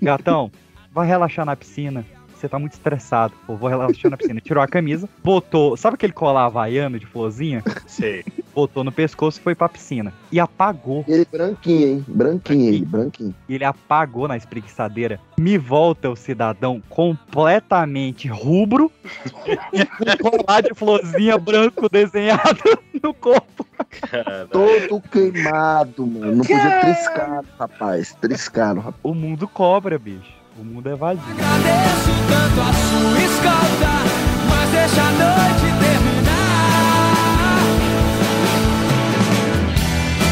gatão, vai relaxar na piscina. Você tá muito estressado. Pô, vou relaxar na piscina. Tirou a camisa, botou. Sabe aquele colar havaiano de florzinha? Sei. Botou no pescoço e foi pra piscina. E apagou. E ele branquinho, hein? Branquinho ele, branquinho. E ele apagou na espreguiçadeira. Me volta o cidadão completamente rubro, <laughs> com um colar de florzinha branco desenhado <laughs> no corpo. Cara. Todo queimado, mano. Não podia triscar, rapaz. Triscaram, rapaz. O mundo cobra, bicho. O mundo é vazio. Agradeço tanto a sua escolta, mas deixa a noite terminar.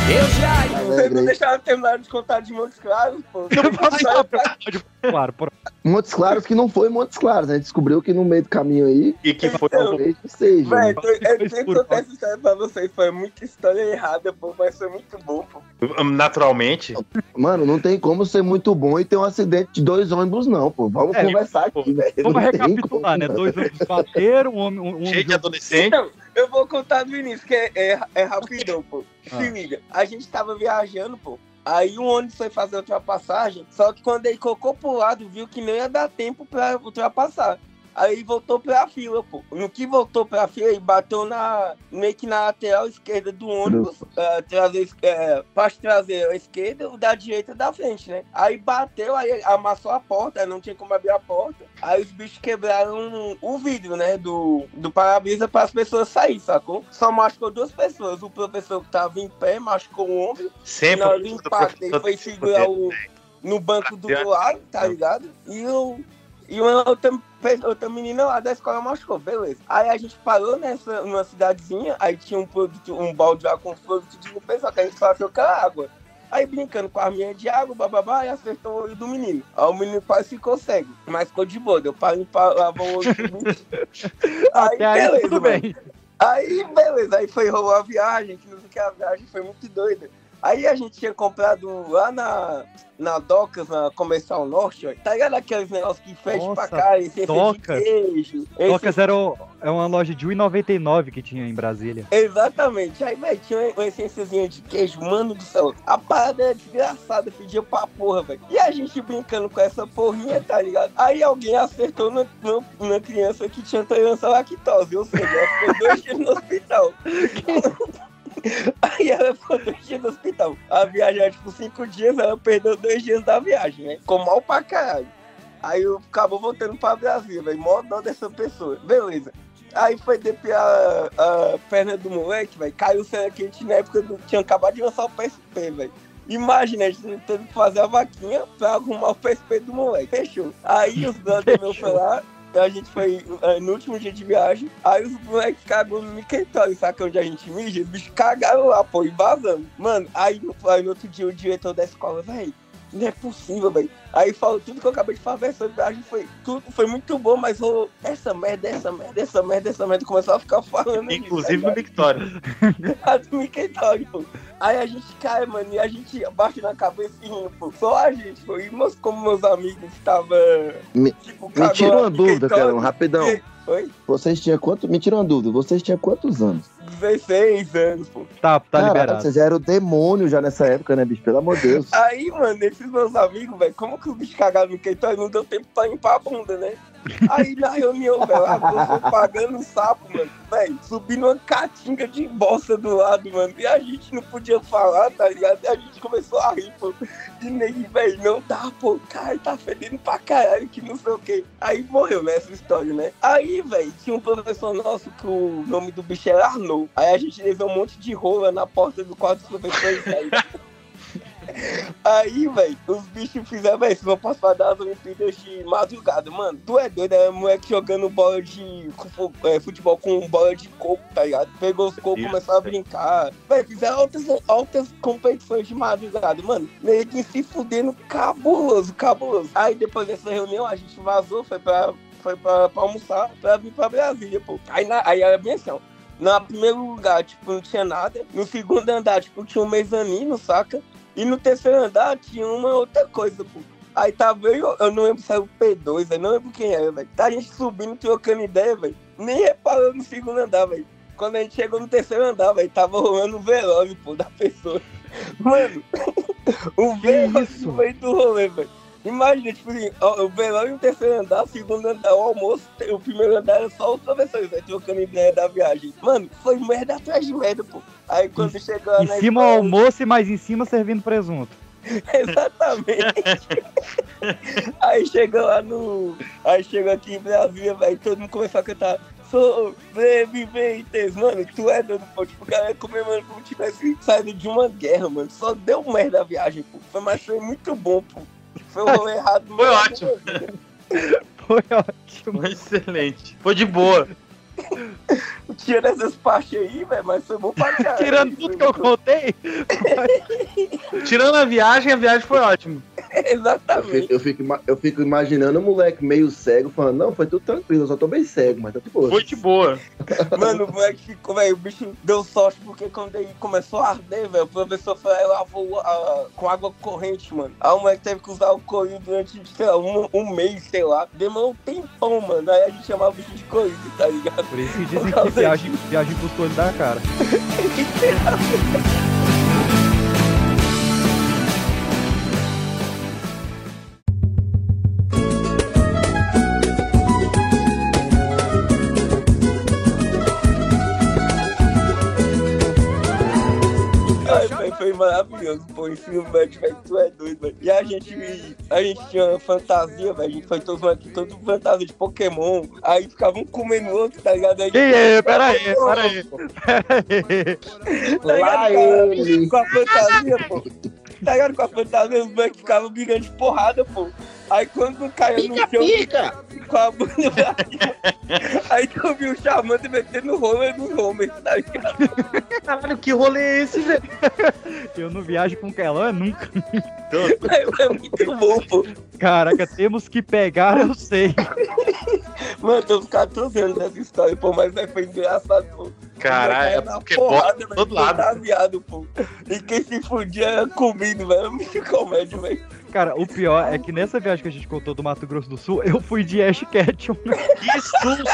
Eu já Vocês Alegre, não deixaram terminar de contar de Montes Claros, pô. <laughs> Claro, por... Montes Claros que não foi Montes Claros, né? Descobriu que no meio do caminho aí, E que foi Eu- talvez não seja. Véi, eu tenho que contar essa história pra vocês. Foi muita história errada, pô, mas foi muito bom, pô. naturalmente. Mano, não tem como ser muito bom e ter um acidente de dois ônibus, não, pô. Vamos É, conversar pô, aqui, velho. Vamos Não recapitular, né? como, Dois homens bateram, um homem. Um, um Cheio de adolescente. Então, eu vou contar do início, que é, é, é rapidão, pô. Ah. Se liga, a gente tava viajando, pô. Aí um ônibus foi fazer ultrapassagem, só que quando ele colocou pro lado, viu que não ia dar tempo pra ultrapassar. Aí voltou pra fila, pô. No que voltou pra fila, ele bateu na, meio que na lateral esquerda do ônibus, eh, traseira, é, parte traseira esquerda, o da direita da frente, né? Aí bateu, aí amassou a porta, aí não tinha como abrir a porta. Aí os bichos quebraram o vidro, né, do, do para-brisa para as pessoas saírem, sacou? Só machucou duas pessoas. O professor que tava em pé machucou o ombro. Sempre. Na hora do o impacto, ele foi segurar o, no banco do lado, tá ligado? E o. E uma outra, outra menina lá da escola machucou, beleza. Aí a gente parou nessa, numa cidadezinha, aí tinha um produto, um balde lá com produto de limpeza, que a gente só achou que era água. Aí brincando com a minha de água, bababá, e acertou o olho do menino. Aí o menino quase ficou cego, mas ficou de boa, deu pra limpar, lavar o olho do menino. <laughs> Aí, Até aí beleza, tudo mano. bem. Aí, beleza, aí foi rolar a viagem, que não sei o que, a viagem foi muito doida. Aí a gente tinha comprado lá na, na Docas, na Comercial Norte, ó, tá ligado aqueles negócios que fecha Nossa, pra cá, essência Docas. de queijo. Docas era o- é uma loja de 1,99 que tinha em Brasília. Exatamente. Aí, velho, tinha uma essênciazinha de queijo, mano do céu. A parada é desgraçada, pedia pra porra, velho. E a gente brincando com essa porrinha, tá ligado? Aí alguém acertou na, na, na criança que tinha intolerância à lactose, ou seja, ela ficou dois dias no hospital. <laughs> Aí ela ficou dois dias no hospital. A viagem era tipo cinco dias, ela perdeu dois dias da viagem, né? Ficou mal pra caralho. Aí eu acabou voltando pra Brasília, velho. Mó dó dessa pessoa. Beleza. Aí foi depiar a, a perna do moleque, velho. Caiu cena quente na época do. Tinha acabado de lançar o PSP, velho. Imagina, a gente teve que fazer a vaquinha pra arrumar o PSP do moleque. Fechou. Aí os brothers meus foi lá. A gente foi eh, no último dia de viagem. Aí os moleques cagou no Miquentório, sabe onde a gente mija? Os bichos cagaram lá, pô, e vazando. Mano, aí, aí no outro dia o diretor da escola, velho, não é possível, velho. Aí falou tudo que eu acabei de falar, velho, essa viagem foi, tudo, foi muito bom, mas rolou essa merda, essa merda, essa merda, essa merda. Começou a ficar falando. Inclusive tá no a <laughs> do Mickey Dog, pô. Aí a gente cai, mano, e a gente bate na cabeça e rindo, pô. Só a gente, pô. E meus, como meus amigos estavam. Me- Tipo, Me tira uma dúvida, Carão, rapidão. Oi? Vocês tinham quanto? Me tira uma dúvida. Vocês tinham quantos anos? 16 anos, pô. Tá, tá Caraca, liberado. vocês já eram demônio já nessa época, né, bicho? Pelo amor de Deus. Aí, mano, esses meus amigos, velho, como que os bichos cagaram no Mickey Dog, não deu tempo pra limpar a bunda, né? Aí na reunião, velho, a foi pagando um sapo, mano, velho, subindo uma caatinga de bosta do lado, mano. E a gente não podia falar, tá ligado? E a gente começou a rir, pô. E nem, velho, não dá, pô, cara, tá fedendo pra caralho, que não sei o quê. Aí morreu, né, essa história, né? Aí, velho, tinha um professor nosso que o nome do bicho era Arnold. Aí a gente levou um monte de rola na porta do quarto dos professores, velho. <laughs> Aí, velho, os bichos fizeram, velho, vocês vão participar das Olimpíadas de madrugada, mano. Tu é doido, é moleque jogando bola de é, futebol com bola de coco, tá ligado? Pegou os cocos, começou a brincar. Velho, fizeram altas, altas competições de madrugada, mano. Meio que se fudendo cabuloso, cabuloso. Aí depois dessa reunião a gente vazou, foi pra, foi pra, pra almoçar, pra vir pra Brasília, pô. Aí, na, aí era bem assim, ó. No primeiro lugar, tipo, não tinha nada. No segundo andar, tipo, tinha um mezanino, saca? E no terceiro andar tinha uma outra coisa, pô. Aí tava eu, eu não lembro se era o P2, eu não lembro quem era, velho. Tá a gente subindo, trocando ideia, velho. Nem reparou no segundo andar, velho. Quando a gente chegou no terceiro andar, velho, tava rolando o velório, pô, da pessoa. Mano, <laughs> o velório meio do rolê, velho. Imagina, tipo assim, o velório no terceiro andar, o segundo andar, o almoço, o primeiro andar era só os professores, velho, trocando ideia da viagem. Mano, foi merda atrás de merda, pô. Aí quando chegou lá Em cima o escola- almoço e mais em cima servindo presunto. <laughs> Exatamente. <laughs> aí chegou lá no. Aí chegou aqui em Brasília, velho. Todo mundo começou a cantar. Sobreviventes, mano, tu é doido, pô. Tipo, o cara comemorando como tivesse saído de uma guerra, mano. Só deu merda a viagem, pô. Foi, mas foi muito bom, pô. Foi o rolê errado. Foi ótimo. <laughs> Foi ótimo. Foi excelente. Foi de boa. <laughs> Tira essas partes aí, velho, mas foi bom pra <laughs> caralho. Tirando tudo que eu contei, Tirando a viagem, a viagem foi ótima. <laughs> Eu Exatamente. fico, eu, fico, eu fico imaginando um moleque meio cego falando, não, foi tudo tranquilo, eu só tô bem cego, mas tá de boa. Foi de boa. <laughs> Mano, o moleque ficou, velho, o bicho deu sorte porque quando ele começou a arder, velho, o professor foi lá e lavou a- com água corrente, mano. Aí o moleque teve que usar o corinho durante, sei lá, um, um mês, sei lá. Demorou um tempão, mano. Aí a gente chamava o bicho de corinho, tá ligado? por isso que dizem que viagem, viagem ele da cara. <laughs> maravilhoso, pô. Ensino médio, velho, tu é doido, velho. E a gente, a gente tinha fantasia, velho. A gente foi aqui, todo fantasia de Pokémon. Aí ficavam um comendo o outro, tá ligado? Aí, E aí, pera aí, pera aí. Tá Lá ligado? ele. Com a fantasia, pô. Tá ligado? Com a fantasia, os moleques ficavam brigando de porrada, pô. Aí quando caiu no chão com a bunda <laughs> aí tu viu o Charmander metendo roller no Homer, tá ligado? Caralho, que rolê é esse, velho? Eu não viajo com Kellan nunca. É, é muito bom, pô. Caraca, temos que pegar, eu sei. Mano, tem uns 14 anos dessa história, pô, mas aí foi engraçado, pô. Caralho, é porque porrada, bota velho, todo lado. fantasiado, pô. E quem se fudia era comido, velho. Muito comédia, velho. Cara, o pior é que nessa viagem que a gente contou do Mato Grosso do Sul, eu fui de Ash Ketchum. Que susto!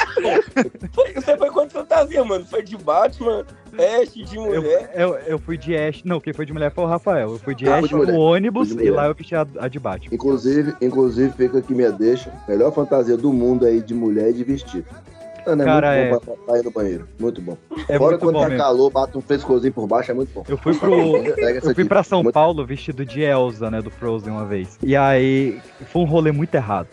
Foi, você foi quanto fantasia, mano? Foi de Batman, Ash, de Eu, mulher. eu, eu fui de Ash. Não, quem foi de mulher foi o Rafael. Eu fui de Ah, Ash no ônibus e lá eu vesti a, a de Batman. Inclusive, inclusive, fica aqui minha deixa. Melhor fantasia do mundo aí de mulher e de vestido. Mano, é Cara, é. muito bom pra sair banheiro. Muito bom. É Fora muito quando bom tá mesmo. calor, bate um frescorzinho por baixo, é muito bom. Eu fui pro. <laughs> Eu fui pra São Muito- Paulo vestido de Elsa, né, do Frozen uma vez. E aí foi um rolê muito errado.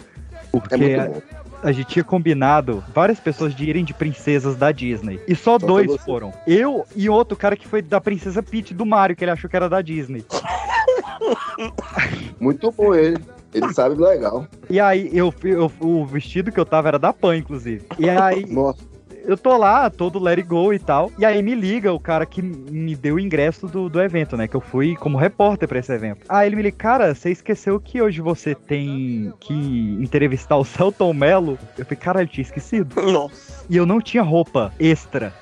Porque É muito a gente tinha combinado várias pessoas de irem de princesas da Disney. E só Só dois foi você. foram. Eu e outro cara que foi da princesa Peach do Mario, que ele achou que era da Disney. Muito bom ele. Ele sabe legal. E aí eu, eu- o vestido que eu tava era da Pan, inclusive. E aí Nossa, eu tô lá, todo let it go e tal. E aí me liga o cara que me deu o ingresso do, do evento, né? Que eu fui como repórter pra esse evento. Aí ele me liga, cara, você esqueceu que hoje você tem que entrevistar o Celton Mello? Eu falei, cara, eu tinha esquecido. Nossa. E eu não tinha roupa extra.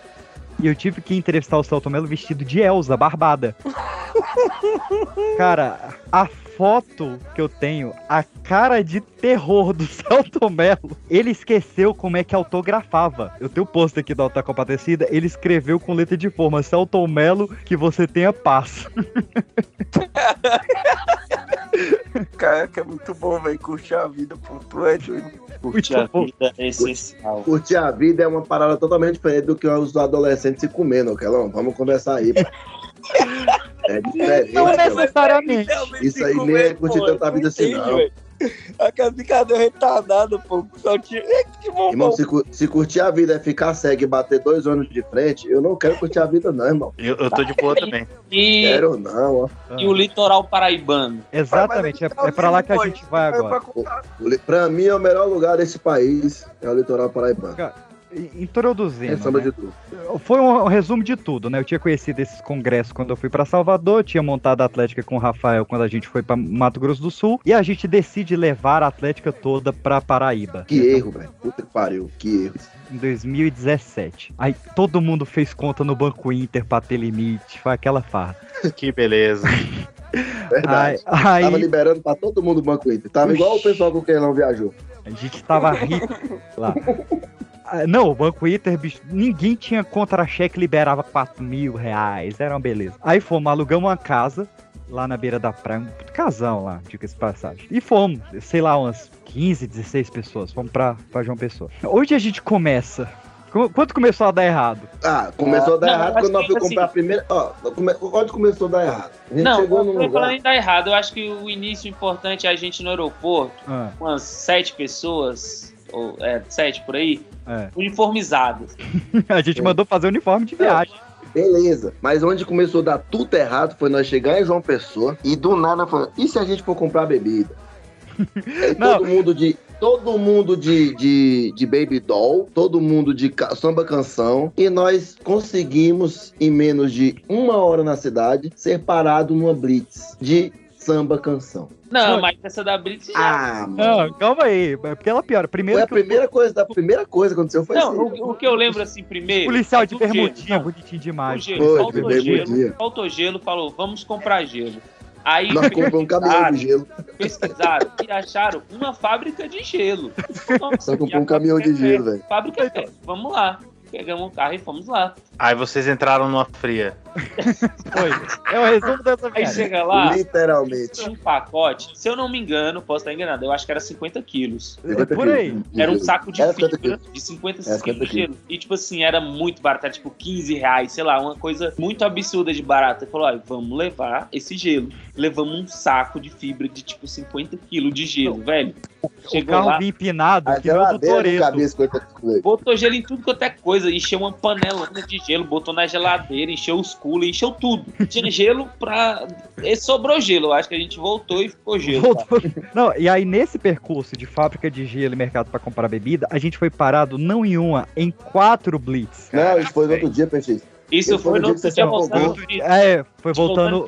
E eu tive que entrevistar o Celton Mello vestido de Elsa, barbada. <laughs> Cara, a foto que eu tenho, a cara de terror do <laughs> Celton Mello, ele esqueceu como é que autografava. Eu tenho o post aqui da Alta Compadecida, ele escreveu com letra de forma, Celton Mello, que você tenha paz. <laughs> Caraca, é muito bom, velho. Curtir a vida, pô. Tu é doido. Curtir a vida é essencial. Curtir a vida é uma parada totalmente diferente do que os adolescentes se comendo, Kelão. Vamos conversar aí. pô. <laughs> É diferente. Não pô. necessariamente. Isso aí nem é curtir tanta vida assim, não. Aquela brincadeira retardada, pô. Só tinha. É, Que bom, Irmão, bom. se, se curtir a vida é ficar cego e bater dois anos de frente, eu não quero curtir a vida, não, irmão. Eu, eu tô de boa também. E, Quero não, ó. e o litoral paraibano. Exatamente, é, é pra lá que a gente vai agora. Pra mim, é o melhor lugar desse país é o litoral paraibano. Sem Introduzindo, sombra né? de tudo. foi um, um resumo de tudo, né? Eu tinha conhecido esses congressos quando eu fui pra Salvador, tinha montado a Atlética com o Rafael quando a gente foi pra Mato Grosso do Sul, e a gente decide levar a Atlética toda pra Paraíba. Que erro, velho. Puta que pariu. Que erro. Em 2017. Aí todo mundo fez conta no Banco Inter pra ter limite, foi aquela farra. <laughs> Que beleza. Verdade. Aí, Tava aí liberando pra todo mundo o Banco Inter. Tava igual o pessoal com quem não viajou. a gente tava rico lá. <laughs> Ah, Não, o Banco Inter, bicho, ninguém tinha contra-cheque, liberava 4 mil reais, era uma beleza. Aí fomos, alugamos uma casa lá na beira da praia, um casão lá, diga-se de passagem. E fomos, sei lá, umas 15, 16 pessoas, fomos pra, pra João Pessoa. Hoje a gente começa. Qu- Quanto começou a dar errado? Ah, começou a dar Não, errado quando nós que, fomos assim- comprar a primeira. Ó, come... onde começou a dar errado? A gente Não, chegou num não tô falando lugar. em dar errado. Eu acho que o início importante é a gente no aeroporto, Ah, umas sete pessoas, ou é, sete por aí, é. uniformizadas. <laughs> A gente É. mandou fazer uniforme de viagem. Beleza. Mas onde começou a dar tudo errado foi nós chegar em João Pessoa e do nada falando, e se a gente for comprar bebida? <laughs> Todo mundo de. Todo mundo de, de, de baby doll, todo mundo de ca- samba canção, e nós conseguimos, em menos de uma hora na cidade, ser parado numa blitz de samba canção. Não, mas essa da Blitz já. Ah, mano. Não, calma aí, é porque ela piora. Primeiro Foi a que o primeira coisa, a primeira coisa que aconteceu foi não, assim. o, o que eu lembro assim primeiro. policial de é gelo. bermudinha, bonitinho o demais. gelo. Foi, faltou de gelo. Faltou gelo, falou, vamos comprar gelo. Aí Nós compramos um caminhão de gelo. pesquisaram e acharam uma fábrica de gelo. Só comprou um caminhão de é gelo, velho. Fábrica é perto. Vamos lá. Pegamos o carro e fomos lá. Aí vocês entraram numa fria. Foi. É o resumo dessa Aí viagem. chega lá, Literalmente. tinha um pacote, se eu não me engano, posso estar enganado, eu acho que era 50 quilos. É por aí. Era um saco de Era 50 fibra de 50 Era 50 quilos. E, tipo assim, era muito barato, era tipo 15 reais, sei lá, uma coisa muito absurda de barata. Ele falou, ó, vamos levar esse gelo. Levamos um saco de fibra de, tipo, 50 quilos de gelo, velho. O Chegou carro lá, empinado, A que nem o do não Toreto. 50 quilos. botou gelo em tudo quanto é coisa, encheu uma panela de gelo, botou na geladeira, encheu os coolers, encheu tudo. Tinha gelo pra... E sobrou gelo, acho que a gente voltou e ficou gelo. Não, e aí nesse percurso de fábrica de gelo e mercado pra comprar bebida, a gente foi parado não em uma, em quatro blitz. Não, isso foi no outro dia, Peixe. Isso foi no você afogou. de É, foi voltando.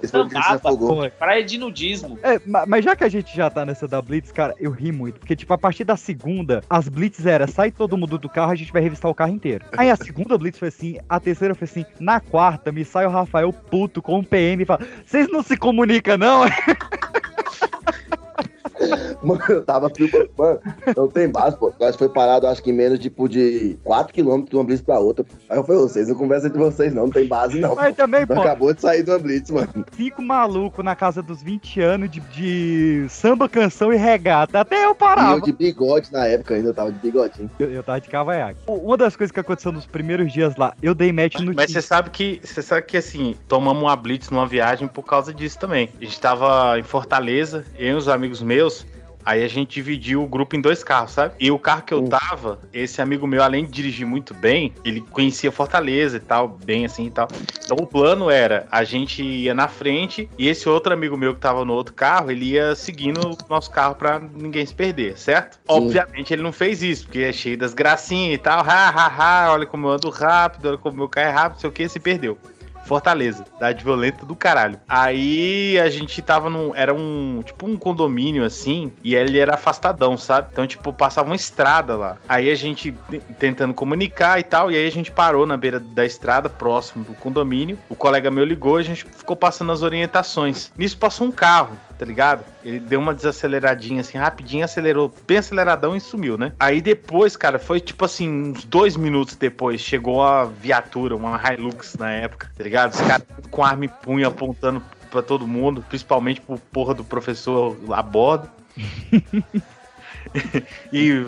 Foi praia de nudismo. É, ma- mas já que a gente já tá nessa da Blitz, cara, eu ri muito. Porque, tipo, a partir da segunda, as Blitz era sai todo mundo do carro, a gente vai revistar o carro inteiro. Aí a segunda Blitz foi assim, a terceira foi assim, na quarta, me sai o Rafael puto com o PM e fala: Vocês não se comunicam, não? <laughs> <laughs> Mano, eu tava preocupado. Mano, não tem base, pô. Nós foi parado, acho que em menos tipo, de 4km de uma blitz pra outra. Aí eu falei, vocês, não conversa entre vocês, não. Não tem base, não. Mas também, pô, Acabou de sair de uma blitz, mano. cinco malucos na casa dos 20 anos de, de samba, canção e regata. Até eu E parava. eu de bigode na época ainda, eu tava de bigodinho. Eu, eu tava de cavanhaque. Uma das coisas que aconteceu nos primeiros dias lá, eu dei match no Mas você sabe que você sabe que assim, tomamos uma blitz numa viagem por causa disso também. A gente tava em Fortaleza, eu e os amigos meus. Aí a gente dividiu o grupo em dois carros, sabe? E o carro que eu tava, esse amigo meu, além de dirigir muito bem, ele conhecia Fortaleza e tal, bem assim e tal. Então o plano era, a gente ia na frente e esse outro amigo meu que tava no outro carro, ele ia seguindo o nosso carro pra ninguém se perder, certo? Obviamente ele não fez isso, porque é cheio das gracinhas e tal. Ha, ha, ha, olha como eu ando rápido, olha como meu carro é rápido, não sei o que, se perdeu. Fortaleza, cidade violenta do caralho. Aí a gente tava num. Era um. Tipo um condomínio assim. E ele era afastadão, sabe? Então, tipo, passava uma estrada lá. Aí a gente te- tentando comunicar e tal. E aí a gente parou na beira da estrada, próximo do condomínio. O colega meu ligou, a gente ficou passando as orientações. Nisso passou um carro, tá ligado? Ele deu uma desaceleradinha assim, rapidinho, acelerou bem aceleradão e sumiu, né? Aí depois, cara, foi tipo assim, uns dois minutos depois, chegou a viatura, uma Hilux na época, tá ligado? Os caras com arma e punho apontando pra todo mundo, principalmente pro porra do professor a bordo. <laughs> <laughs> e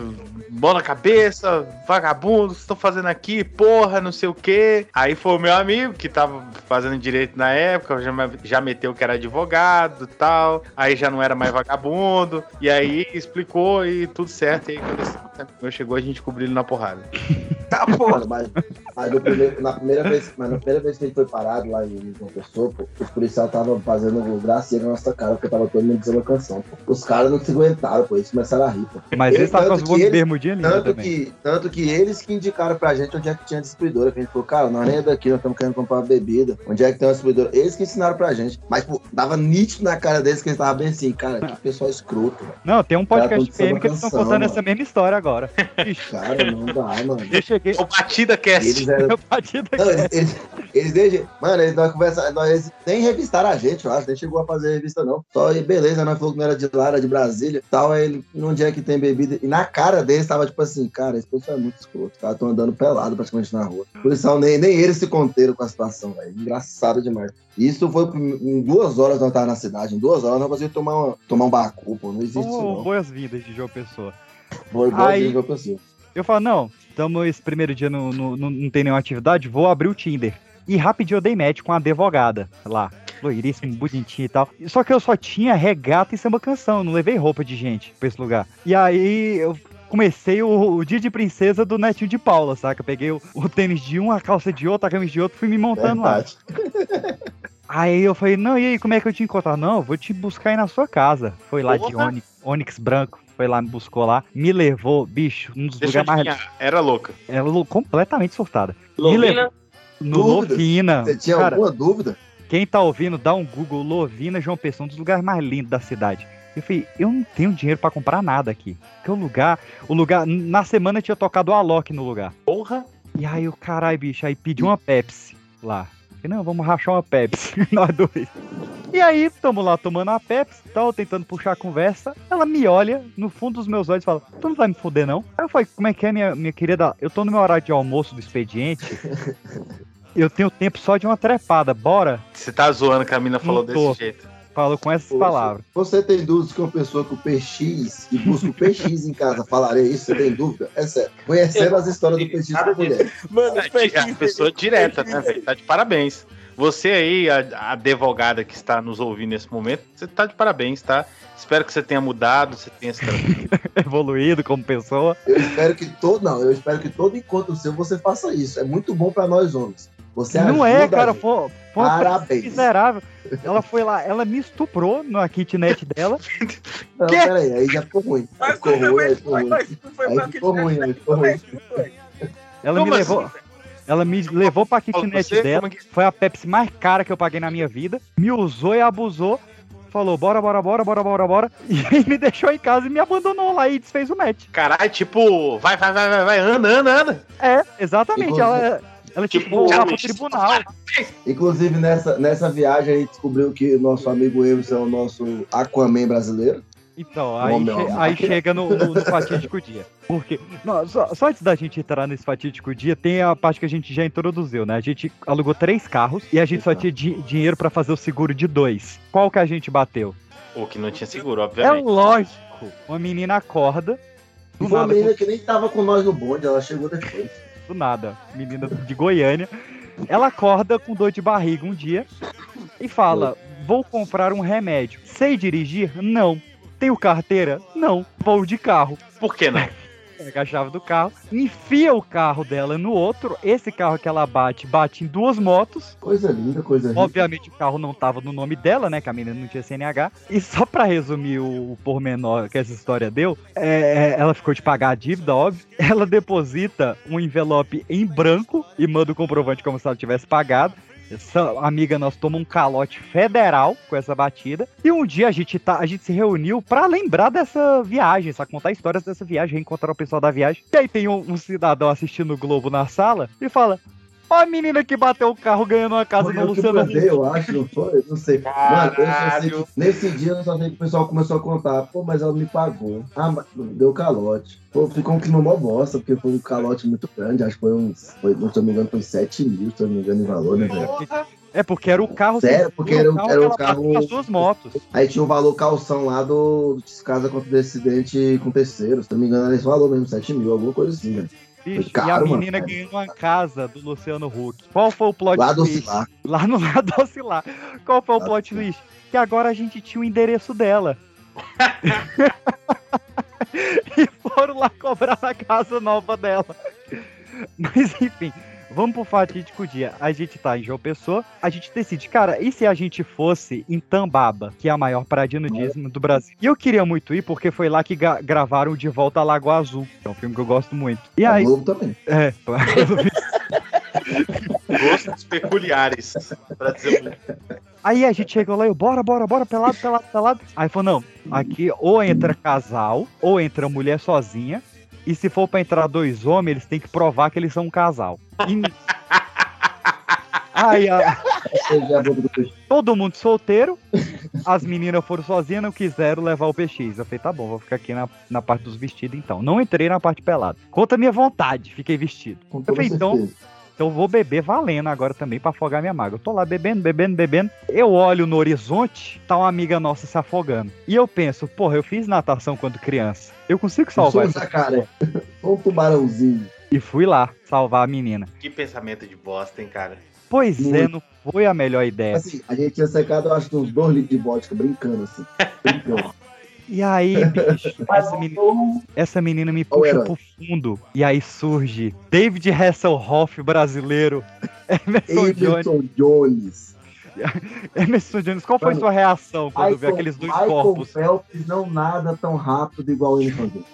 bola na cabeça, vagabundo, o que vocês estão fazendo aqui? Porra, não sei o quê. Aí foi o meu amigo que tava fazendo direito na época, já, já meteu que era advogado e tal. Aí já não era mais vagabundo. E aí explicou e tudo certo. E aí quando esse meu chegou, a gente cobriu ele na porrada. <laughs> Tá. Mano, mas, mas primeiro- na primeira vez, mas na primeira vez que gente foi parado lá em João Pessoa, pô, os policiais estavam fazendo gracinha na nossa cara, porque tava todo mundo dizendo a canção. Pô. Os caras não se aguentaram, pô, eles começaram a rir, pô. Mas eles estavam com as bermudinhas lindas Tanto também. que, tanto que eles que indicaram pra gente onde é que tinha distribuidora. Que a gente falou, cara, nós nem é daqui, nós estamos querendo comprar uma bebida. Onde é que tem uma distribuidora? Eles que ensinaram pra gente. Mas, pô, dava nítido na cara deles que eles estavam bem assim, cara, que pessoal escroto, velho. Não, tem um podcast PM que eles estão contando mano. essa mesma história agora. <laughs> Cara, não dá, mano. eu cheguei. O Batida Cast. Eles eram <laughs> Eu bati daqui. Não, eles, eles, eles desde. Mano, eles nós conversa, nós eles nem revistaram a gente, eu acho, nem chegou a fazer revista, não. Só e beleza, nós falou que não era de lá, era de Brasília tal. Aí ele, onde é que tem bebida? E na cara deles tava tipo assim, cara, esse pessoal é muito escroto. Os caras estão andando pelado praticamente na rua. Por isso, nem, nem eles se conteram com a situação, velho. Engraçado demais. Isso foi em duas horas nós tava na cidade. Em duas horas nós conseguimos tomar, uma, tomar um bacu, pô. Não existe isso, Oh, não. Boas-vindas de João Pessoa. Boa, boa Aí- dica, pessoa. Eu falo, não, estamos esse primeiro dia no, no- no- não tem nenhuma atividade, vou abrir o Tinder. E rapidinho eu dei match com a advogada lá. Loiríssimo, bonitinho e tal. Só que eu só tinha regata e samba canção, não levei roupa de gente pra esse lugar. E aí eu comecei o, o dia de princesa do netinho de Paula, saca? Eu peguei o, o tênis de um, a calça de outro, a camisa de outro, fui me montando lá. Verdade. <laughs> Aí eu falei, não, e aí, como é que eu te encontrar? Não, eu vou te buscar aí na sua casa. Foi lá de Porra. Onix, Onix branco, foi lá, me buscou lá, me levou, bicho, um dos Deixa lugares mais. era louca. Ela lou- completamente surtada. Lovina, No Dúvidas? Lovina. Você tinha Cara, alguma dúvida? Quem tá ouvindo, dá um Google Lovina João Pessoa, um dos lugares mais lindos da cidade. Eu falei, eu não tenho dinheiro pra comprar nada aqui. Porque o lugar, o lugar, na semana tinha tocado o Alok no lugar. Porra. E aí o caralho, bicho, aí pedi uma Pepsi lá. Falei, não, vamos rachar uma Pepsi, <laughs> nós dois. E aí, tamo lá tomando a Pepsi e tal, tentando puxar a conversa. Ela me olha no fundo dos meus olhos e fala: Tu não vai me fuder, não? Aí eu falei: Como é que é, minha, minha querida? Eu tô no meu horário de almoço do expediente. <laughs> Eu tenho tempo só de uma trepada, bora? Você tá zoando que a mina falou tô. desse jeito. Falou com essas Poxa, palavras. Você tem dúvidas que uma pessoa com PX e busca o PX em casa falaria isso? Você tem dúvida? É sério. Conhecendo as histórias do PX com mulher. Mano, É, a pessoa direta, né, velho? Tá de parabéns. Você aí, a, a advogada que está nos ouvindo nesse momento, você tá de parabéns, tá? Espero que você tenha mudado, você tenha se <laughs> Evoluído como pessoa. Eu espero que todo. Não, eu espero que todo encontro seu você faça isso. É muito bom pra nós homens. Você não ajuda é, a cara, gente. foi, foi uma Parabéns. miserável. Ela foi lá, ela me estuprou na kitnet dela. Não, Quê? peraí, aí já ficou ruim. Mas ficou ruim, aí ficou ruim. Aí ficou que- ruim, aí ficou ruim. Ela me assim? levou. Ela me levou pra kitnet Você, dela. como é que- Foi a Pepsi mais cara que eu paguei na minha vida. Me usou e abusou. Falou, bora, bora, bora, bora, bora, bora. <laughs> E me deixou em casa e me abandonou lá e desfez o match. Caralho, tipo, vai, vai, vai, vai, vai, anda, anda, anda. É, exatamente. Ela, ela tinha que Tipo, voltar pro tribunal. <laughs> Inclusive, nessa, nessa viagem, a gente descobriu que o nosso amigo Emerson é o nosso Aquaman brasileiro. Então, aí, Homem, che- homem. aí chega no, no, no fatídico dia. Porque, não, só, só antes da gente entrar nesse fatídico dia, tem a parte que a gente já introduziu, né? A gente alugou três carros e a gente só tinha di- dinheiro pra fazer o seguro de dois. Qual que a gente bateu? O que não tinha seguro, É obviamente. lógico. Uma menina acorda. Uma nada, menina que nem tava com nós no bonde, ela chegou depois. Do nada. Menina de Goiânia. Ela acorda com dor de barriga um dia e fala: Vou comprar um remédio. Sei dirigir? Não. Tenho carteira? Não. Vou de carro. Por que não? <laughs> Pega a chave do carro, enfia o carro dela no outro. Esse carro que ela bate, bate em duas motos. Coisa linda, coisa linda. Obviamente o carro não tava no nome dela, né? Que a menina não tinha CNH. E só pra resumir o, o pormenor que essa história deu, é, é, ela ficou de pagar a dívida, óbvio. <laughs> Ela deposita um envelope em branco e manda o comprovante como se ela tivesse pagado. Essa amiga nossa toma um calote federal com essa batida. E um dia a gente, tá, a gente se reuniu pra lembrar dessa viagem, sabe? Contar histórias dessa viagem, reencontrar o pessoal da viagem. E aí tem um, um cidadão assistindo o Globo na sala e fala: Ó a menina que bateu o carro ganhando uma casa Foi no Luciano mandei, eu acho, não foi? Não sei. Mano, eu só sei nesse dia eu só sei que o pessoal começou a contar. Pô, mas ela me pagou. Ah, mas deu calote. Pô, ficou um clima mó bosta, porque foi um calote muito grande. Acho que foi uns. Foi, se eu não me engano, foi 7 mil, se eu não me engano, em valor, né, velho? É porque era o carro Sério? Porque era o- carro era o que ela carro- nas suas motos. Aí tinha o valor calção lá do Descasa contra o acidente com terceiro. Se não me engano, era esse valor mesmo, 7 mil, alguma coisa assim, velho. Bicho, caro, e a mano. menina ganhou uma casa do Luciano Huck. Qual foi o plot Lá do twist? Cilar. Lá no <laughs> lado do oscilar. Qual foi o Lá plot do twist? Que agora a gente tinha o endereço dela. <laughs> <laughs> e foram lá cobrar na casa nova dela. Mas enfim, vamos pro fatídico dia. A gente tá em João Pessoa, a gente decide, cara, e se a gente fosse em Tambaba, que é a maior praia de nudismo do Brasil? E eu queria muito ir porque foi lá que gravaram De Volta à Lagoa Azul, que é um filme que eu gosto muito. E A aí, Globo também. <laughs> é, Gostos peculiares, pra dizer muito. Aí a gente chegou lá e eu, bora, bora, bora, pelado, pelado, pelado. Aí falou, não, aqui ou entra casal, ou entra mulher sozinha. E se for pra entrar dois homens, eles têm que provar que eles são um casal. E... Aí <laughs> a- é todo mundo solteiro, as meninas foram sozinhas, não quiseram levar o PX. Eu falei, tá bom, vou ficar aqui na, na parte dos vestidos então. Não entrei na parte pelada. Conta a minha vontade, fiquei vestido. Com Eu falei, então, certeza. Então eu vou beber valendo agora também pra afogar minha mágoa. Eu tô lá bebendo, bebendo, bebendo. Eu olho no horizonte, tá uma amiga nossa se afogando. E eu penso, porra, eu fiz natação quando criança. Eu consigo Eu sou salvar um essa. Sou <laughs> um tubarãozinho. E fui lá salvar a menina. Que pensamento de bosta, hein, cara? Pois é, Muito. não foi a melhor ideia. Assim, a gente tinha secado, eu acho uns 2 litros de vodka brincando, assim. <laughs> Brincando. E aí, bicho, <laughs> essa menina, essa menina me puxa pro fundo. E aí surge David Hasselhoff brasileiro. <laughs> Emerson Jones. Emerson Jones. <laughs> Emerson Jones, qual foi Mano, sua reação quando viu aqueles dois Michael corpos? Phelps não nada tão rápido igual o Emerson Jones.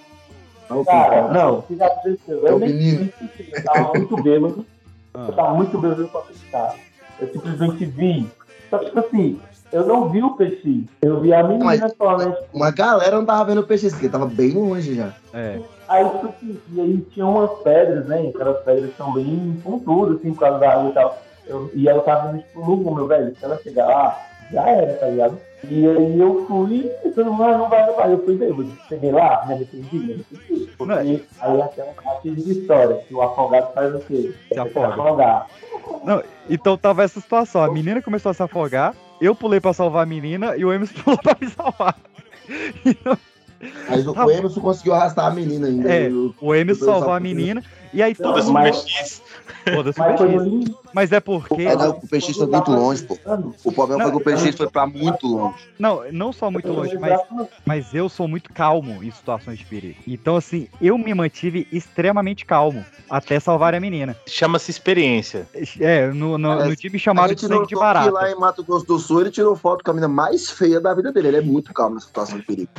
Michael Cara, Phelps. não, o que já aconteceu? É Eu o nem menino. eu tava muito bêbado. Ah. Eu tava muito bêbado pra acreditar. Eu simplesmente vi. Só que, tipo assim, eu não vi o peixe. Eu vi a menina Mas- só, né? Uma galera não tava vendo o peixe, porque tava bem longe já. É. Aí, tipo assim, e aí tinha umas pedras, né? Aquelas pedras que são bem pontudas, assim, por causa da água e tal. Eu, e ela tava indo, tipo, no meu velho. Se ela chegar lá, já era, tá ligado? E aí eu fui, pensando, não, não vai, não vai. Eu fui bêbado. Cheguei lá, me arrependi, me arrependi. Porque Não, aí aquela parte de história, que o afogado faz o quê? Se afoga. afogar. Não, então tava essa situação. A menina começou a se afogar, eu pulei pra salvar a menina e o Emerson <laughs> pulou pra me salvar. Então, Mas o, Tá o Emerson conseguiu arrastar a menina ainda. É. O- o Emerson salvou a menina e aí todo o mundo. Mas- o Mas. Mas é porque. É, não, o PX foi muito longe, pô. O problema Não, foi que o PX foi pra muito longe. Não, não só muito longe, mas, mas eu sou muito calmo em situações de perigo. Então, assim, eu me mantive extremamente calmo até salvar a menina. Chama-se experiência. É, no, no, É, no time A chamaram de sangue de barata. lá em Mato Grosso do Sul ele tirou foto com a menina mais feia da vida dele. Ele é muito calmo na situação de perigo.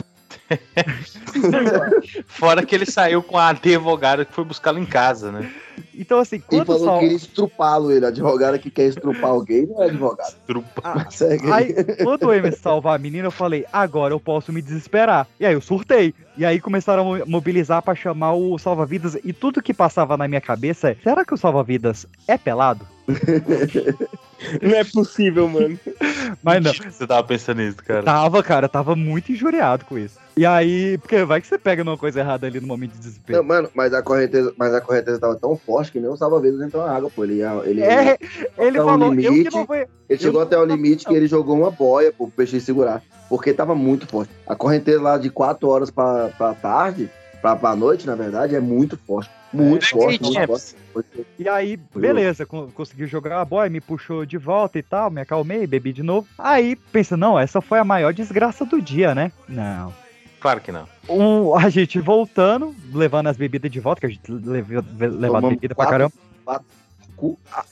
<laughs> Fora que ele saiu com a advogada que foi buscá-lo em casa, né? Então, assim, E quando falou sal... que queria estrupá-lo ele. Advogado que quer estrupar alguém não é advogado. Trupa. Ah, <laughs> aí. Quando o Emerson salvar a menina, eu falei, agora eu posso me desesperar. E aí eu surtei. E aí começaram a mo- mobilizar pra chamar o salva-vidas. E tudo que passava na minha cabeça é: será que o salva-vidas é pelado? <laughs> Não é possível, mano. Mas não. Você tava pensando nisso, cara. Tava, cara, tava muito injuriado com isso. E aí, porque vai que você pega numa coisa errada ali no momento de Não, desespero. mano, mas a correnteza, mas a correnteza tava tão forte que nem o salva-vidas entrou na água, pô. Ele, ia- ele, É, ele falou, eu que limite. não vou. ele chegou até o limite que ele jogou uma boia pro peixe segurar. Porque tava muito forte. A correnteza lá de 4 horas pra, pra tarde, pra, pra noite, na verdade, é muito forte. Muito É, forte, Champs. muito forte. E aí, beleza, con- conseguiu jogar a boia, me puxou de volta e tal, me acalmei, bebi de novo. Aí pensa, não, essa foi a maior desgraça do dia, né? Não. Claro que não. Um, a gente voltando, levando as bebidas de volta, que a gente levou, Tomamos bebida pra quatro- caramba. quatro.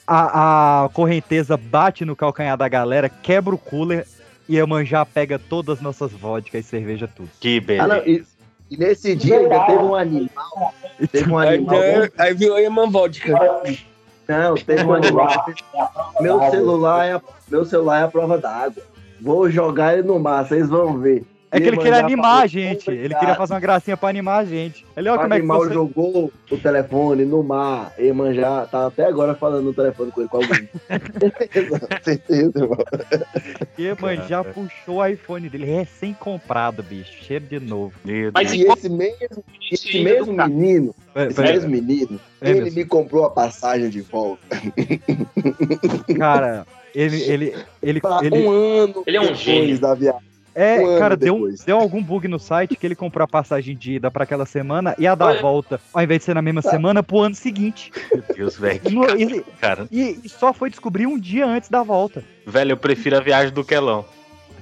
A, a correnteza bate no calcanhar da galera, quebra o cooler e a manjar pega todas as nossas vodkas e cerveja tudo. Que Ah, não, beleza. e, e nesse dia ainda teve um animal. Teve um Aí, animal. aí virou Yaman Vodka. Não, teve um animal. Meu celular, é a, meu celular é a prova d'água. Vou jogar ele no mar, vocês vão ver. É que ele queria animar a gente. Ele "Complicado." queria fazer uma gracinha pra animar a gente. Ele, ó, O como é que você... jogou o telefone no mar. Emanjá tá até agora falando no telefone com ele com alguém. <laughs> certeza, certeza, irmão. Iemanjá já puxou o iPhone dele recém-comprado, bicho. Cheiro de novo. Mas. E esse mesmo, esse mesmo menino, esse mesmo menino, É, ele me comprou a passagem de volta. Cara, <laughs> Ele, ele, ele, Pra ele, um ano Ele é um depois gênio. da viagem. É, um cara, deu, deu algum bug no site que ele comprou a passagem de ida pra aquela semana e a da Olha. volta, ao invés de ser na mesma semana, pro ano seguinte. Meu Deus, velho. E, Cara, e- e só foi descobrir um dia antes da volta. velho, eu prefiro a viagem do Quelão.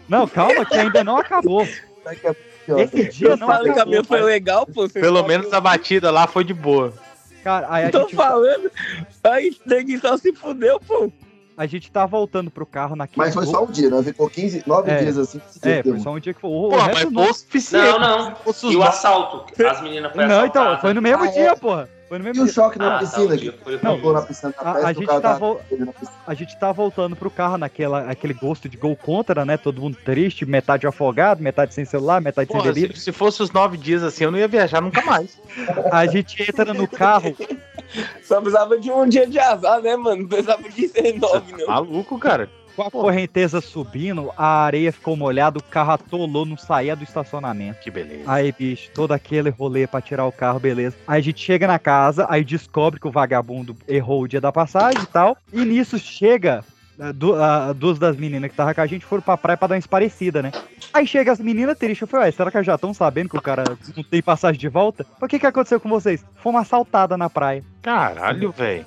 Não, calma, que ainda não acabou. Daqui a Esse dia Eu não falei que a minha acabou. foi legal, pô. Pelo menos que a batida lá foi de boa. Cara, aí a eu Tô gente, falando. Aí, neguinho só se fudeu, pô. A gente tá voltando pro carro naquele. Mas foi só um dia, nós ficou 15, 9 É. dias assim. É, foi só um dia que foi. O, o resto mas não- foi o suficiente. Não, não. Se E o assalto? As meninas foram Não, então, foi no mesmo Ah, dia, é? porra. Foi no E mesmo o dia. choque na Ah, tá, piscina o dia foi Não, na piscina A- a gente o tá vo-. A gente tá voltando pro carro naquela aquele gosto de gol contra, né? Todo mundo triste, metade afogado, metade sem celular, metade Porra, sem se, bebida. se fosse os nove dias assim, eu não ia viajar nunca mais. A gente entra no carro, Só precisava de um dia de azar, né, mano? Não precisava de ser nove, não. Maluco, cara. com a correnteza subindo, a areia ficou molhada, o carro atolou, não saía do estacionamento. Que beleza. Aí, bicho, todo aquele rolê pra tirar o carro, beleza. Aí a gente chega na casa, aí descobre que o vagabundo errou o dia da passagem e tal. E nisso chega. ah, du- ah, duas das meninas que tava com a gente foram pra praia pra dar uma esparecida, né? Aí chega as meninas tristes. Eu falei, ué, será que elas já estão sabendo que o cara não tem passagem de volta? O que que aconteceu com vocês? Fomos assaltada na praia. Caralho, velho.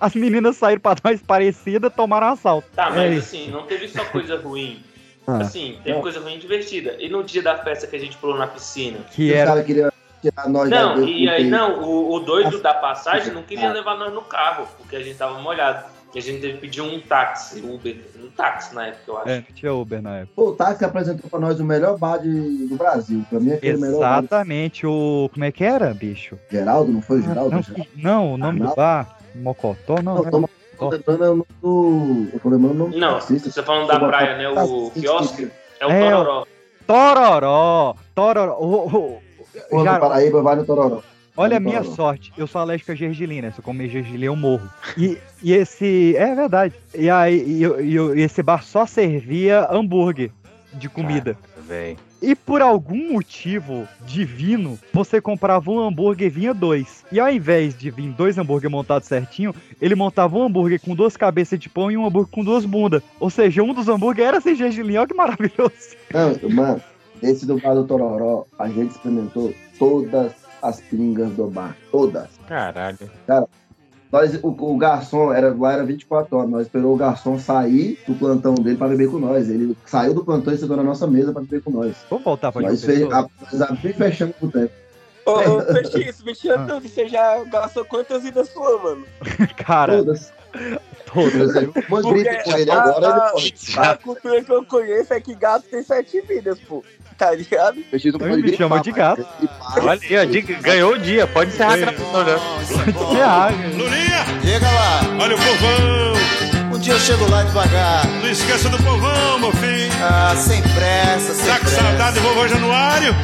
As meninas saíram pra dar uma esparecida, tomaram assalto. Tá, É mas isso. assim, não teve só coisa ruim. <laughs> Ah. Assim, teve coisa ruim e divertida. E no dia da festa que a gente pulou na piscina? Que Os era. caras queriam tirar nós Não, e aí não, o, o doido da passagem não queria Ah. levar nós no carro, porque a gente tava molhado. E a gente teve que pedir um táxi, Uber, um táxi na época, eu acho. É, não tinha Uber na época. O táxi apresentou pra nós o melhor bar de- do Brasil. Pra mim, aquele melhor bar. Exatamente, o. Como é que era, bicho? Geraldo, não foi o Geraldo? Não, Geraldo? não, o nome do Arnaldo? bar. Mocotó, não, Não, tô- Mo- tô lembrando o nome do. Eu tô lembrando o nome do Não, taxista. você tá falando da praia, né? O quiosque é o É, Tororó. Tororó! Tororó! ô, ô, Pô, já- do Paraíba, vai no Tororó. Olha a minha sorte, eu sou alérgico a gergelim, né? Se eu comer gergelim, eu morro. E, e esse. É verdade. E aí, e, e e esse bar só servia hambúrguer de comida. Velho. E por algum motivo divino, você comprava um hambúrguer e vinha dois. E ao invés de vir dois hambúrguer montados certinho, ele montava um hambúrguer com duas cabeças de pão e um hambúrguer com duas bundas. Ou seja, um dos hambúrguer era sem gergelim. Olha que maravilhoso. Não, mano, esse do bar do Tororó, a gente experimentou todas as pingas do bar. Todas. Caralho. Nós, o, o garçom, era, lá era 24 horas, nós esperou o garçom sair do plantão dele pra beber com nós. Ele saiu do plantão e sentou na nossa mesa pra beber com nós. Vamos voltar pra Nós, fez, a, nós abrimos e fechamos o boteco. Ô, <laughs> ô Peixinho, Ah. mexendo você já gastou quantas vidas suas, mano? <laughs> Cara, Todas. todas. Porque gritas com ele a- agora, a- ele pode. A cultura que eu conheço é que gato tem sete vidas, pô. Tá ligado? Não pode me chama gripar, de gato. Olha aí, ó, diga- ganhou o dia. Pode encerrar a gravação já. Que água. Lulinha, Chega lá, olha o povão. um dia eu chego lá devagar. Não esqueça do povão, meu filho. Ah, sem pressa, sem Tá com pressa. saudade do vovô Januário?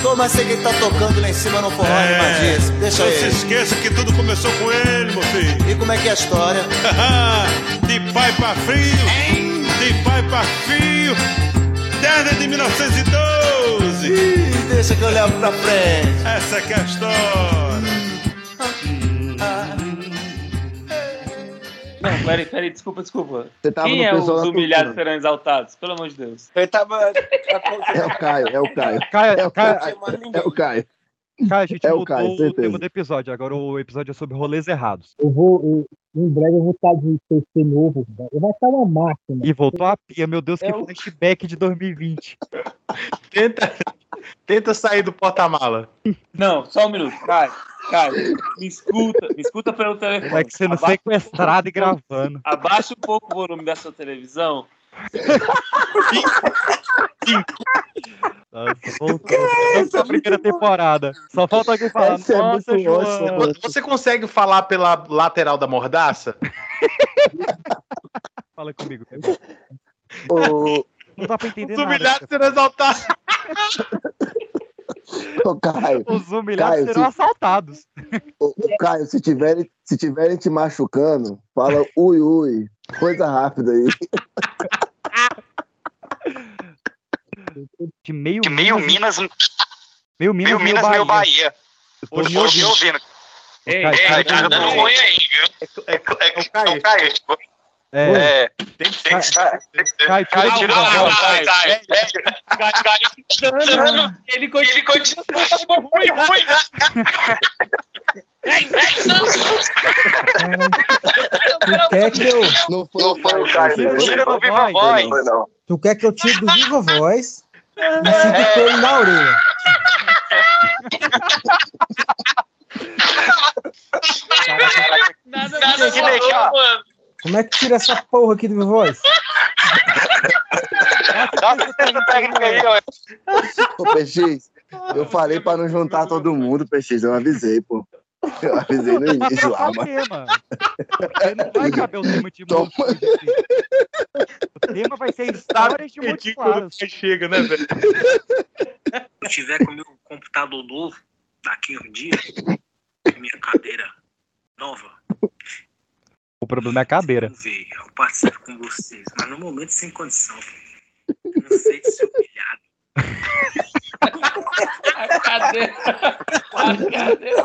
Tô, mas sei que ele tá tocando lá em cima no forró, É. disso. Deixa Não se ele. esqueça que tudo começou com ele, meu filho. E como é que é a história? <laughs> de pai pra filho, de pai pra filho, desde de 1912. Ih, deixa que eu levo pra frente. Essa é que é a história. Não, peraí, peraí, desculpa, desculpa. Você tava Quem no é os humilhados serão exaltados? Pelo amor de Deus. Eu tava. <laughs> É o Caio, é o Caio. Caio, É o Caio, É o Caio. Caio, a gente É o mudou o certeza. tema do episódio. Agora o episódio é sobre rolês errados. Eu vou, eu- em breve eu vou estar de PC novo. velho. Vai estar uma máquina. E voltou a pia, meu Deus, que É o- flashback de 2020. <laughs> Tenta, tenta sair do porta-mala. Não, só um minuto. Caio, me escuta, me escuta pelo telefone. É que sendo Abaixa- sequestrado e gravando. Abaixa um pouco o volume da sua televisão. Nossa, voltou. Essa é a primeira temporada. Só falta alguém falar. Essa é Nossa, João. ótima. Você consegue falar pela lateral da mordaça? <laughs> Fala comigo. Ô, Não dá pra entender Os humilhados serão exaltados. <laughs> ô, Caio, Os humilhados Caio, serão se- assaltados. ô, ô, Caio, se tiverem, se tiverem te machucando, fala ui, ui. Coisa rápida aí. <laughs> De meio, De meio Minas, Minas, meio Minas, meio Minas, meio Bahia. Eu tô me Tô ouvindo. me ouvindo. Caio, É, Caio, tá dando ruim aí, viu? É, é, é o Então, Caio. Caio, tipo, É, Tem que Cai- ser. Cai, Cai, tira. Cai, Cai, Cai, Cai, dano, ele continua. Ele continua <laughs> ruim, ruim. Tu quer que eu, Não foi o Caio. Foi tu quer que eu tire do Viva Voz e fique com ele na orelha. Nada, Nada de deixar. mano. Como é que tira essa porra aqui do Viva Voz? Dá uma assistência técnica aí, ó. Ô, PX, eu falei pra não juntar todo mundo, PX. Eu avisei, pô. Eu avisei no início lá, o mas. tema. Porque não vai caber o tema de Toma. música. O tema vai ser histórias de Montes Claros. chega, né, velho? eu tiver com meu computador novo daqui a um dia, minha cadeira nova, O problema é a cadeira. vamos ver, eu participo com vocês, mas no momento sem condição. Não sei de ser humilhado. A cadeira. A cadeira.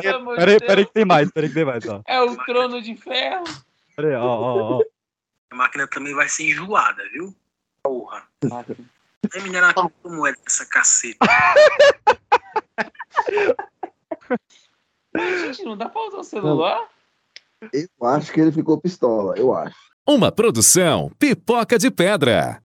Pelo amor de Peraí, peraí que tem mais, peraí que tem mais, ó. É o trono de ferro. Peraí, ó, ó, ó. A máquina também vai ser enjoada, viu? Porra. Vai minerar como é dessa caceta. Gente, não dá pra usar o celular? Eu acho que ele ficou pistola, eu acho. Uma produção Pipoca de Pedra.